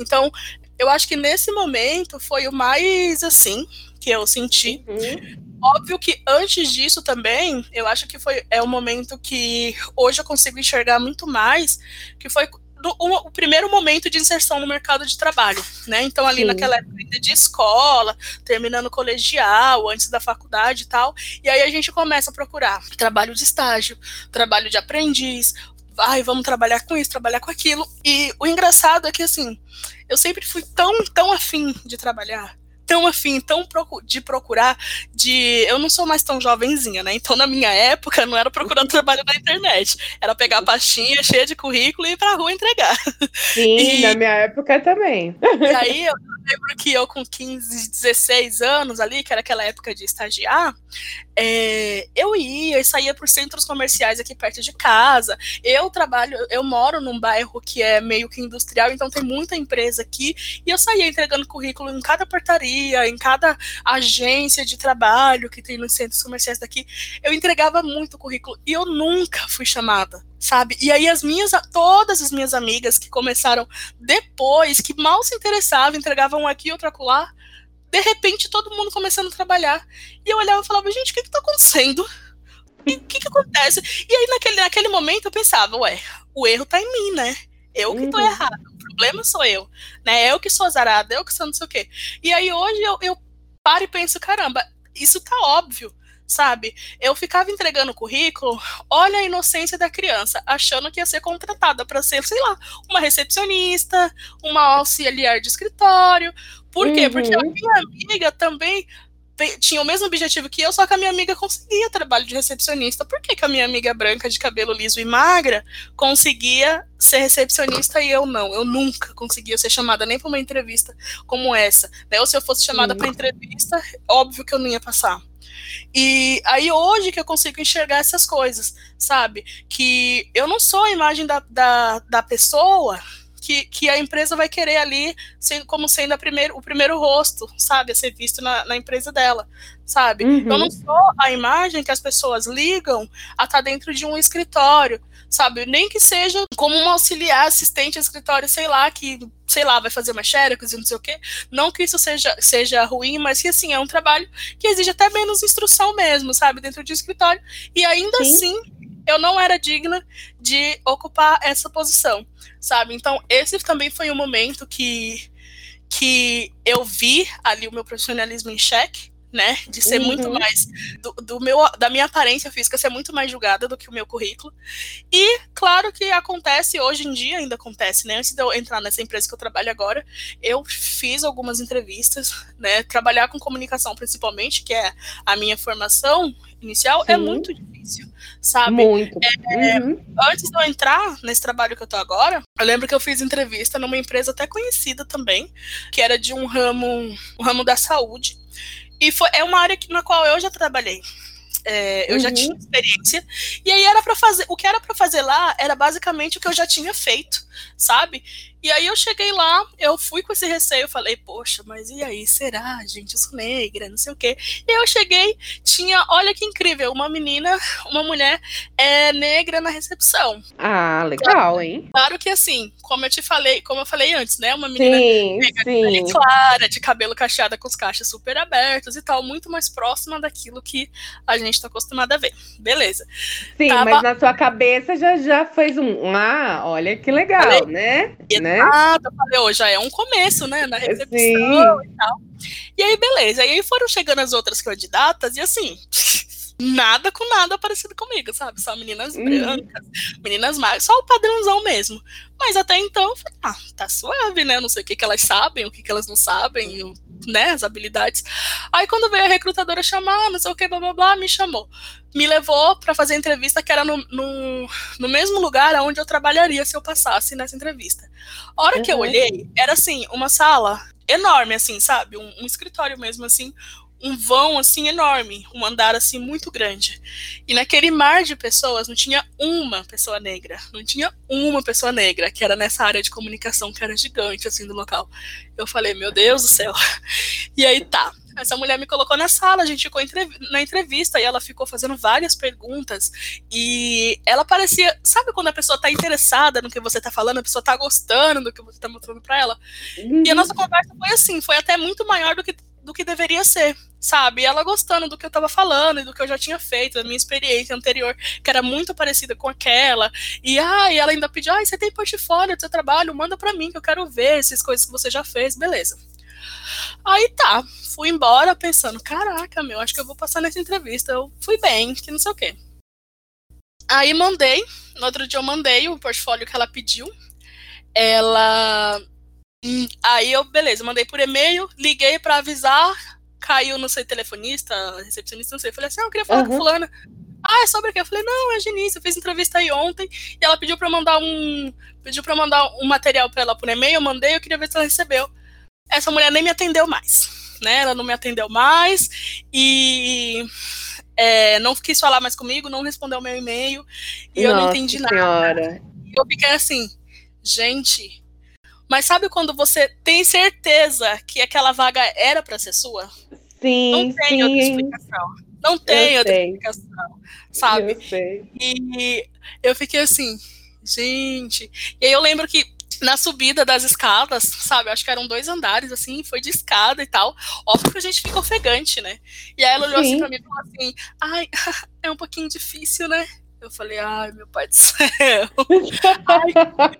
Então, eu acho que nesse momento foi o mais assim que eu senti. Uhum. Óbvio que antes disso também, eu acho que foi é um momento que hoje eu consigo enxergar muito mais, que foi do, o, o, primeiro momento de inserção no mercado de trabalho, né? Então, ali Sim. naquela época de escola, terminando colegial, antes da faculdade e tal. E aí a gente começa a procurar trabalho de estágio, trabalho de aprendiz. Ai, vamos trabalhar com isso, trabalhar com aquilo. E o engraçado é que, assim, eu sempre fui tão, tão afim de trabalhar tão afim, tão de procurar, de. Eu não sou mais tão jovenzinha, né? Então, na minha época, não era procurando trabalho na internet. Era pegar a pastinha cheia de currículo e ir pra rua entregar. Sim, e... na minha época também. E aí, eu lembro que eu, com 15, 16 anos ali, que era aquela época de estagiar, é, eu ia e saía por centros comerciais aqui perto de casa. Eu trabalho, eu moro num bairro que é meio que industrial, então tem muita empresa aqui, e eu saía entregando currículo em cada portaria, em cada agência de trabalho que tem nos centros comerciais daqui. Eu entregava muito currículo e eu nunca fui chamada sabe? E aí as minhas, todas as minhas amigas que começaram depois, que mal se interessavam, entregavam um aqui, outro acolá, de repente todo mundo começando a trabalhar. E eu olhava e falava, gente, o que que tá acontecendo? O que que acontece? E aí naquele, naquele momento eu pensava, ué, o erro tá em mim, né? Eu que tô uhum. errado, o problema sou eu, né? Eu que sou azarada, eu que sou não sei o quê. E aí hoje eu, eu paro e penso, caramba, isso tá óbvio sabe? Eu ficava entregando currículo, olha a inocência da criança, achando que ia ser contratada para ser, sei lá, uma recepcionista, uma auxiliar de escritório. Por quê? Uhum. Porque a minha amiga também tinha o mesmo objetivo que eu, só que a minha amiga conseguia trabalho de recepcionista. Por que, que a minha amiga branca de cabelo liso e magra conseguia ser recepcionista e eu não? Eu nunca conseguia ser chamada nem para uma entrevista como essa. Né? Ou se eu fosse chamada para entrevista, óbvio que eu não ia passar. E aí hoje que eu consigo enxergar essas coisas, sabe? Que eu não sou a imagem da, da, da pessoa que, que a empresa vai querer ali sendo, como sendo a primeiro, o primeiro rosto, sabe, a ser visto na, na empresa dela, sabe? Uhum. Eu não sou a imagem que as pessoas ligam a estar tá dentro de um escritório, sabe? Nem que seja como um auxiliar, assistente escritório, sei lá, que, sei lá, vai fazer uma xerox e não sei o quê. Não que isso seja, seja ruim, mas que, assim, é um trabalho que exige até menos instrução mesmo, sabe? Dentro de um escritório. E ainda Sim. assim, eu não era digna de ocupar essa posição, sabe? Então, esse também foi um momento que, que eu vi ali o meu profissionalismo em xeque, né? De ser uhum. muito mais do, do, meu da minha aparência física ser muito mais julgada do que o meu currículo. E claro que acontece hoje em dia ainda acontece, né? Antes de eu entrar nessa empresa que eu trabalho agora, eu fiz algumas entrevistas, né? Trabalhar com comunicação principalmente, que é a minha formação inicial, é Sim. é muito difícil, sabe? Muito. É, uhum. Antes de eu entrar nesse trabalho que eu tô agora, eu lembro que eu fiz entrevista numa empresa até conhecida também, que era de um ramo, um ramo da saúde. E foi, é uma área que, na qual eu já trabalhei. É, eu uhum. já tinha experiência. E aí era para fazer. O que era para fazer lá era basicamente o que eu já tinha feito, sabe? E aí eu cheguei lá, eu fui com esse receio, falei, poxa, mas e aí, será, gente? Eu sou negra, não sei o quê. E eu cheguei, tinha, olha que incrível, uma menina, uma mulher é, negra na recepção. Ah, legal, hein? Claro que assim, como eu te falei, como eu falei antes, né? Uma menina sim, negra sim. de clara, de cabelo cacheado com os cachos super abertos e tal, muito mais próxima daquilo que a gente tá acostumado a ver. Beleza. Sim, Tava... mas na sua cabeça já, já fez um. Ah, olha que legal, falei, né? Né? Ah, eu falei, oh, já é um começo, né? Na recepção Sim. e tal. E aí, beleza. E aí foram chegando as outras candidatas, e assim, nada com nada parecido comigo, sabe? Só meninas uhum. brancas, meninas magras, só o padrãozão mesmo. Mas até então, ah, tá suave, né? Não sei o que, que elas sabem, o que, que elas não sabem, né? As habilidades. Aí quando veio a recrutadora chamar, não sei o que, blá blá blá, me chamou me levou para fazer a entrevista que era no, no, no, mesmo lugar onde eu trabalharia se eu passasse nessa entrevista. A hora uhum. que eu uhum. olhei, era assim, uma sala enorme, assim, sabe? Um, um, escritório mesmo, assim, um vão, assim, enorme, um andar, assim, muito grande. E naquele mar de pessoas não tinha uma pessoa negra, não tinha uma pessoa negra, que era nessa área de comunicação, que era gigante, assim, do local. Eu falei, meu Deus do céu. E aí tá, essa mulher me colocou na sala, a gente ficou na entrevista e ela ficou fazendo várias perguntas. E ela parecia. Sabe quando a pessoa tá interessada no que você tá falando, a pessoa tá gostando do que você tá mostrando pra ela? Uhum. E a nossa conversa foi assim, foi até muito maior do que, do que deveria ser, sabe? E ela gostando do que eu tava falando e do que eu já tinha feito, da minha experiência anterior, que era muito parecida com aquela. E, ah, e ela ainda pediu: ah, você tem portfólio do seu trabalho? Manda pra mim, que eu quero ver essas coisas que você já fez. Beleza. Aí tá, fui embora pensando, caraca, meu, acho que eu vou passar nessa entrevista. Eu fui bem, que não sei o quê. Aí mandei, no outro dia eu mandei o portfólio que ela pediu. Ela. Hum, aí eu, beleza, mandei por e-mail, liguei para avisar, caiu, não sei, telefonista, recepcionista, não sei. Falei assim, ah, eu queria falar uhum. com fulana. Ah, é sobre o quê? Eu falei, não, é Genice, eu fiz entrevista aí ontem e ela pediu para mandar um. Pediu para mandar um material para ela por e-mail, eu mandei, eu queria ver se ela recebeu. Essa mulher nem me atendeu mais né? Ela não me atendeu mais e é, não quis falar mais comigo, não respondeu meu e-mail e Nossa eu não entendi senhora. nada. E eu fiquei assim, gente. Mas sabe quando você tem certeza que aquela vaga era para ser sua? Sim, não tem sim. outra explicação. Não tem eu outra sei. explicação, sabe? Eu sei. E eu fiquei assim, gente. E aí eu lembro que na subida das escadas, sabe? Acho que eram dois andares, assim, foi de escada e tal. Óbvio que a gente fica ofegante, né? E aí ela olhou assim Sim. assim pra mim e falou assim: ai, é um pouquinho difícil, né? Eu falei, ai, meu pai do céu. ai,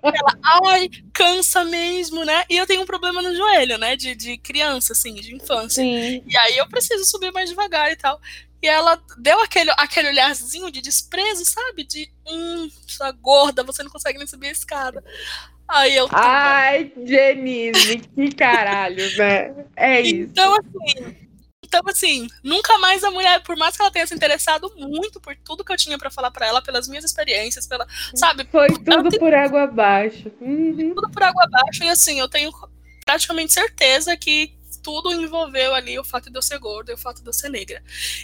ela, ai, cansa mesmo, né? E eu tenho um problema no joelho, né? De, de criança, assim, de infância. Sim. E aí eu preciso subir mais devagar e tal. E ela deu aquele, aquele olharzinho de desprezo, sabe? De, hum, sua gorda, você não consegue nem subir a escada. Aí eu. Ai, Denise, que caralho, né? É isso. Então, assim. Então, assim, nunca mais a mulher, por mais que ela tenha se interessado muito por tudo que eu tinha para falar para ela, pelas minhas experiências, pela, sabe? Foi tudo tem, por água abaixo. Uhum. Tudo por água abaixo. E assim, eu tenho praticamente certeza que tudo envolveu ali o fato de eu ser gorda e o fato de eu ser negra.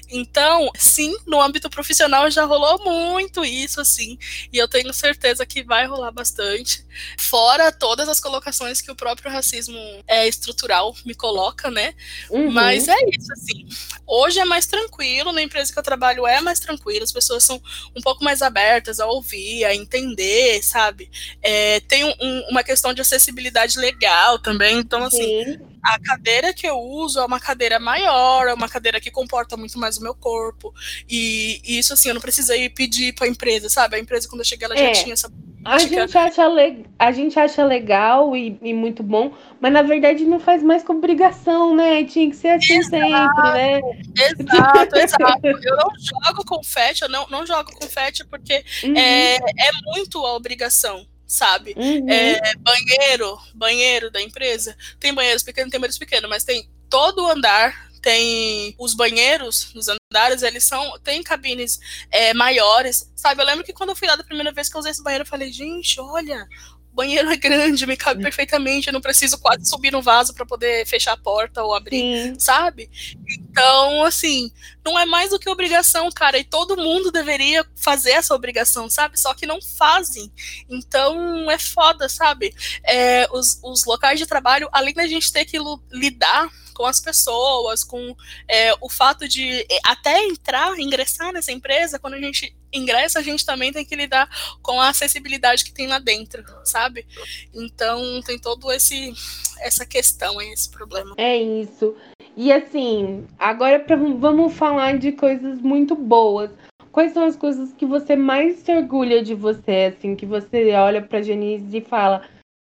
Então, sim, no âmbito profissional já rolou muito isso, assim, e eu tenho certeza que vai rolar bastante. Fora todas as colocações que o próprio racismo é estrutural me coloca, né? Uhum. Mas é isso, assim. Hoje é mais tranquilo, na empresa que eu trabalho é mais tranquilo, as pessoas são um pouco mais abertas a ouvir, a entender, sabe? É, tem um, uma questão de acessibilidade legal também, então, assim, Sim. A cadeira que eu uso é uma cadeira maior, é uma cadeira que comporta muito mais o meu corpo, e, e isso, assim, eu não precisei pedir para a empresa, sabe? A empresa, quando eu cheguei, ela é. já tinha essa a gente acha, le... a gente acha legal e, e, muito bom, mas na verdade não faz mais com obrigação, né? Tinha que ser assim exato, sempre, né? Exato, exato. Eu não jogo confete, eu não, não jogo confete porque uhum. é, é muito a obrigação sabe? Uhum. É, banheiro, banheiro da empresa. Tem banheiros pequenos, tem banheiros pequenos, mas tem todo o andar tem os banheiros nos andares, eles são tem cabines é, maiores, sabe? Eu lembro que quando eu fui lá da primeira vez que eu usei esse banheiro, eu falei, gente, olha, banheiro é grande, me cabe perfeitamente, eu não preciso quase subir no vaso para poder fechar a porta ou abrir, Sim. sabe? Então, assim, não é mais do que obrigação, cara, e todo mundo deveria fazer essa obrigação, sabe? Só que não fazem. Então, é foda, sabe? É, os, os locais de trabalho, além da gente ter que lidar com as pessoas, com é, o fato de até entrar, ingressar nessa empresa, quando a gente ingressa, a gente também tem que lidar com a acessibilidade que tem lá dentro, sabe? Então tem todo esse essa questão esse problema. É isso. E assim, agora pra, vamos falar de coisas muito boas. Quais são as coisas que você mais se orgulha de você, assim, que você olha pra Janice e fala,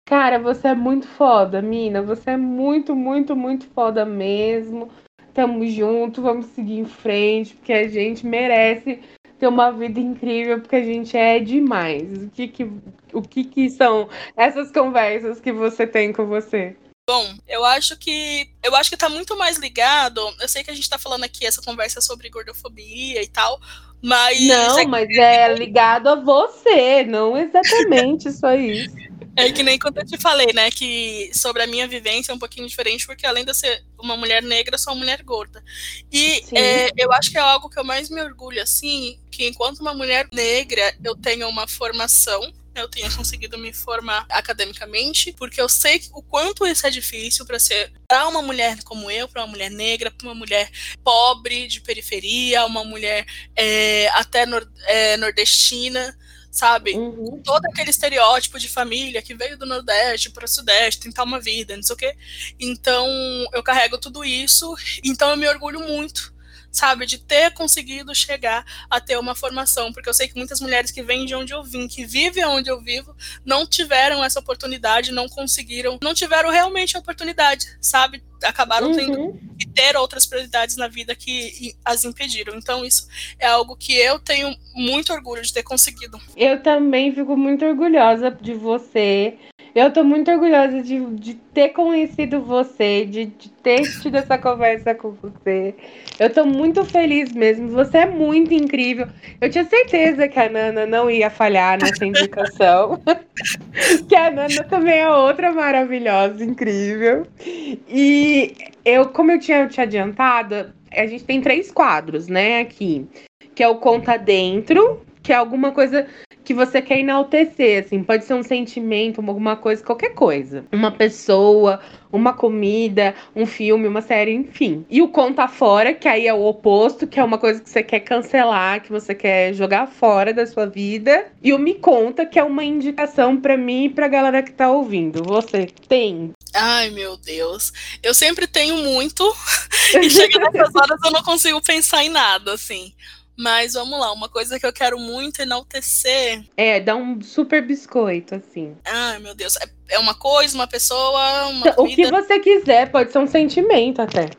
Cara, você é muito foda, mina. Você é muito, muito, muito foda mesmo. Tamo junto, vamos seguir em frente, porque a gente merece ter uma vida incrível, porque a gente é demais. O que que, o que, que são essas conversas que você tem com você? Bom, eu acho que eu acho que tá muito mais ligado. Eu sei que a gente tá falando aqui essa conversa sobre gordofobia e tal, mas Não, é mas é ligado a você, não exatamente só isso. É que nem quando eu te falei, né, que sobre a minha vivência é um pouquinho diferente, porque além de eu ser uma mulher negra, sou uma mulher gorda. E é, eu acho que é algo que eu mais me orgulho, assim, que enquanto uma mulher negra, eu tenho uma formação eu tenha conseguido me formar academicamente, porque eu sei o quanto isso é difícil para ser para uma mulher como eu, para uma mulher negra, para uma mulher pobre de periferia, uma mulher é, até nor, é, nordestina sabe? Uhum. Todo aquele estereótipo de família que veio do Nordeste para o Sudeste, tentar uma vida, não sei o quê. Então, eu carrego tudo isso, então eu me orgulho muito sabe, de ter conseguido chegar a ter uma formação, porque eu sei que muitas mulheres que vêm de onde eu vim, que vivem onde eu vivo, não tiveram essa oportunidade, não conseguiram, não tiveram realmente a oportunidade, sabe? Acabaram uhum. tendo que ter outras prioridades na vida que as impediram. Então, isso é algo que eu tenho muito orgulho de ter conseguido. Eu também fico muito orgulhosa de você eu tô muito orgulhosa de, de ter conhecido você, de, de ter tido essa conversa com você. Eu tô muito feliz mesmo. Você é muito incrível. Eu tinha certeza que a Nana não ia falhar nessa indicação. que a Nana também é outra maravilhosa, incrível. E eu, como eu tinha te adiantado, a gente tem três quadros, né, aqui. Que é o Conta Dentro, que é alguma coisa que você quer enaltecer, assim, pode ser um sentimento, alguma coisa, qualquer coisa. Uma pessoa, uma comida, um filme, uma série, enfim. E o conta fora, que aí é o oposto, que é uma coisa que você quer cancelar, que você quer jogar fora da sua vida. E o me conta, que é uma indicação para mim e pra galera que tá ouvindo. Você tem Ai, meu Deus. Eu sempre tenho muito. e chega nessas horas eu não consigo pensar em nada, assim. Mas vamos lá, uma coisa que eu quero muito enaltecer. É, dá um super biscoito, assim. Ai, meu Deus. É, é uma coisa, uma pessoa, uma O que você quiser, pode ser um sentimento até.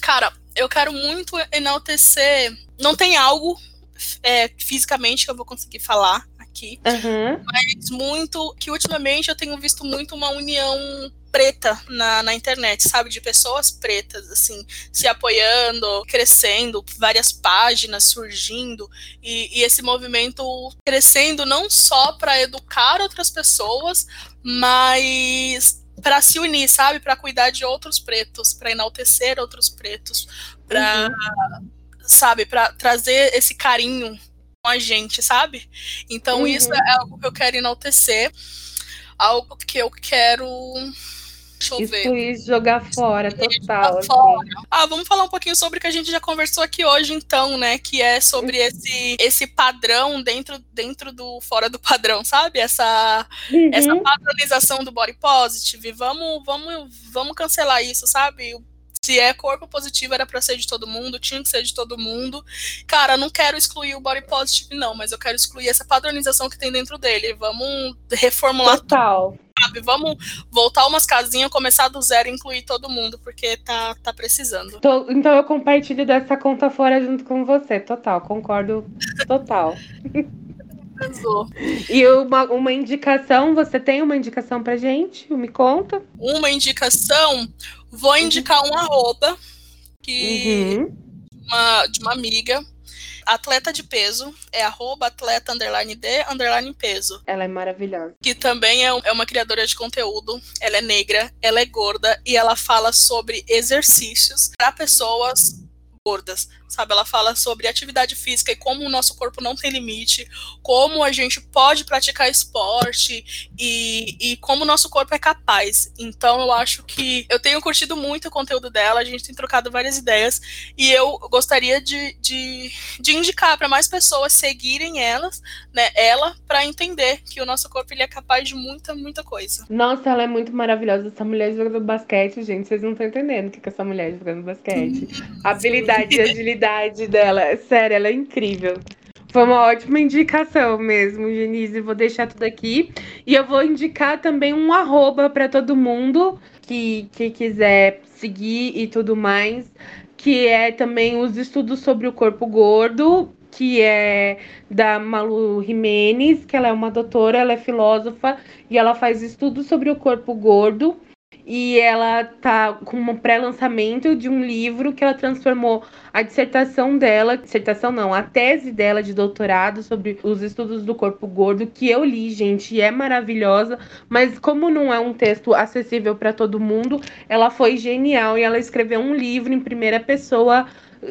Cara, eu quero muito enaltecer. Não tem algo é, fisicamente que eu vou conseguir falar aqui, uhum. mas muito que ultimamente eu tenho visto muito uma união preta na, na internet, sabe? De pessoas pretas, assim, se apoiando, crescendo, várias páginas surgindo, e, e esse movimento crescendo não só para educar outras pessoas, mas para se unir, sabe? Para cuidar de outros pretos, para enaltecer outros pretos, para uhum. sabe, para trazer esse carinho com a gente, sabe? Então uhum. isso é algo que eu quero enaltecer, algo que eu quero Deixa eu ver. jogar fora, total. Jogar fora. Assim. Ah, vamos falar um pouquinho sobre o que a gente já conversou aqui hoje, então, né? Que é sobre uhum. esse, esse padrão dentro, dentro do fora do padrão, sabe? Essa, uhum. essa padronização do body positive. Vamos, vamos, vamos cancelar isso, sabe? Se é corpo positivo era para ser de todo mundo, tinha que ser de todo mundo. Cara, não quero excluir o body positive não, mas eu quero excluir essa padronização que tem dentro dele. Vamos reformular Total. tudo. Sabe? Vamos voltar umas casinhas, começar do zero e incluir todo mundo, porque tá, tá precisando. Tô, então eu compartilho dessa conta fora junto com você. Total, concordo. Total. E uma, uma indicação, você tem uma indicação pra gente? Me conta. Uma indicação, vou indicar um arroba que uhum. uma, de uma amiga atleta de peso, é arroba atleta underline de underline peso. Ela é maravilhosa. Que também é, é uma criadora de conteúdo. Ela é negra, ela é gorda e ela fala sobre exercícios para pessoas gordas, sabe? Ela fala sobre atividade física e como o nosso corpo não tem limite, como a gente pode praticar esporte e, e como o nosso corpo é capaz. Então eu acho que eu tenho curtido muito o conteúdo dela, a gente tem trocado várias ideias e eu gostaria de, de, de indicar para mais pessoas seguirem elas, né, ela, para entender que o nosso corpo ele é capaz de muita, muita coisa. Nossa, ela é muito maravilhosa. Essa mulher jogando basquete, gente, vocês não estão entendendo o que é essa mulher jogando basquete. Habilidade habilidade e agilidade dela. Sério, ela é incrível. Foi uma ótima indicação mesmo, Genise. Vou deixar tudo aqui. E eu vou indicar também um arroba para todo mundo que, que quiser seguir e tudo mais. Que é também os estudos sobre o corpo gordo, que é da Malu Jimenez, que ela é uma doutora, ela é filósofa e ela faz estudos sobre o corpo gordo e ela tá com um pré-lançamento de um livro que ela transformou a dissertação dela, dissertação não, a tese dela de doutorado sobre os estudos do corpo gordo, que eu li, gente, e é maravilhosa, mas como não é um texto acessível para todo mundo, ela foi genial e ela escreveu um livro em primeira pessoa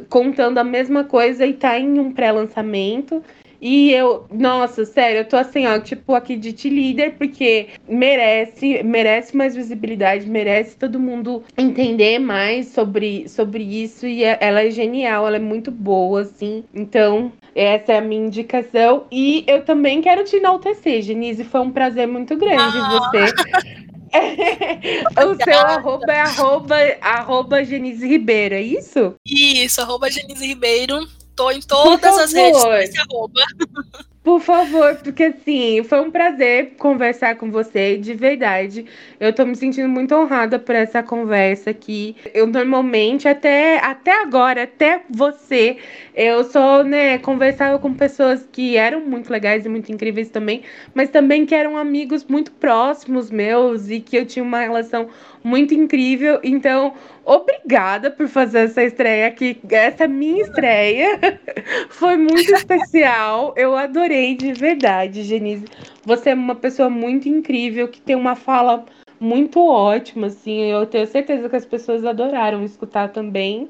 contando a mesma coisa e tá em um pré-lançamento. E eu, nossa, sério, eu tô assim, ó, tipo, aqui de te líder, porque merece, merece mais visibilidade, merece todo mundo entender mais sobre, sobre isso. E é, ela é genial, ela é muito boa, assim. Então, essa é a minha indicação. E eu também quero te enaltecer, Genise. Foi um prazer muito grande ah. você. o seu arroba é arroba, arroba Genise Ribeiro, é isso? Isso, arroba Genise Ribeiro tô em todas as redes desse arroba. Por favor, porque assim, foi um prazer conversar com você, de verdade. Eu tô me sentindo muito honrada por essa conversa aqui. Eu normalmente, até, até agora, até você, eu só, né, conversava com pessoas que eram muito legais e muito incríveis também, mas também que eram amigos muito próximos meus e que eu tinha uma relação muito incrível. Então, obrigada por fazer essa estreia aqui. Essa minha estreia foi muito especial. Eu adorei de verdade, Genise. Você é uma pessoa muito incrível que tem uma fala muito ótima, assim. Eu tenho certeza que as pessoas adoraram escutar também.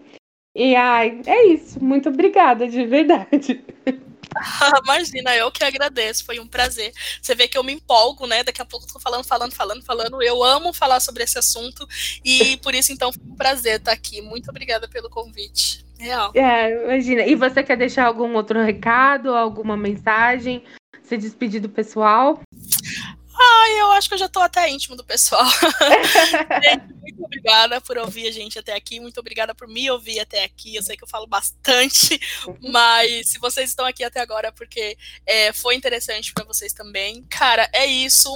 E ai, é isso. Muito obrigada, de verdade. Imagina, eu que agradeço, foi um prazer. Você vê que eu me empolgo, né? Daqui a pouco tô falando, falando, falando, falando. Eu amo falar sobre esse assunto e por isso, então, foi um prazer estar aqui. Muito obrigada pelo convite. Real. É, imagina. E você quer deixar algum outro recado, alguma mensagem? Se despedir do pessoal? Ai, eu acho que eu já tô até íntimo do pessoal. muito obrigada por ouvir a gente até aqui. Muito obrigada por me ouvir até aqui. Eu sei que eu falo bastante, mas se vocês estão aqui até agora é porque é, foi interessante para vocês também. Cara, é isso.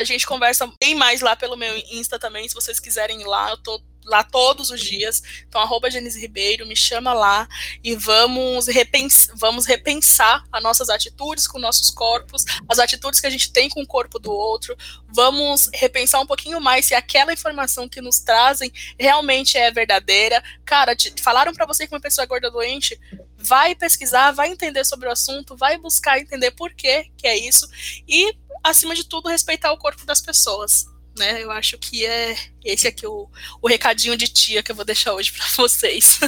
A gente conversa bem mais lá pelo meu Insta também, se vocês quiserem ir lá. Eu tô lá todos os dias. Então, arroba Genise Ribeiro, me chama lá e vamos, repens vamos repensar as nossas atitudes com nossos corpos, as atitudes que a gente tem com o corpo do outro. Vamos repensar um pouquinho mais se aquela informação que nos trazem realmente é verdadeira. Cara, te, falaram para você que uma pessoa é gorda doente, vai pesquisar, vai entender sobre o assunto, vai buscar entender por que que é isso e, acima de tudo, respeitar o corpo das pessoas né? Eu acho que é esse aqui o, o recadinho de tia que eu vou deixar hoje para vocês.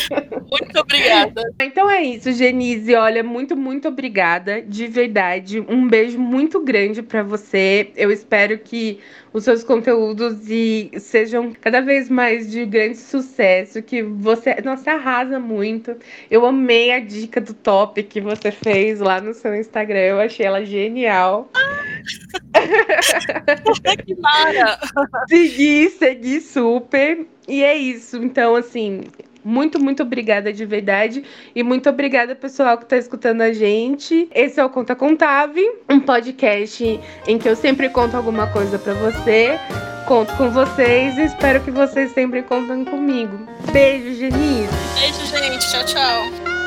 muito obrigada. Então é isso, Genise. Olha, muito, muito obrigada, de verdade. Um beijo muito grande para você. Eu espero que os seus conteúdos e sejam cada vez mais de grande sucesso, que você, nossa, arrasa muito. Eu amei a dica do top que você fez lá no seu Instagram. Eu achei ela genial. que mara! Segui, super. E é isso. Então, assim, muito, muito obrigada de verdade. E muito obrigada, pessoal, que está escutando a gente. Esse é o Conta Contave, um podcast em que eu sempre conto alguma coisa para você. Conto com vocês e espero que vocês sempre contem comigo. Beijo, Genise. Beijo, gente. Tchau, tchau.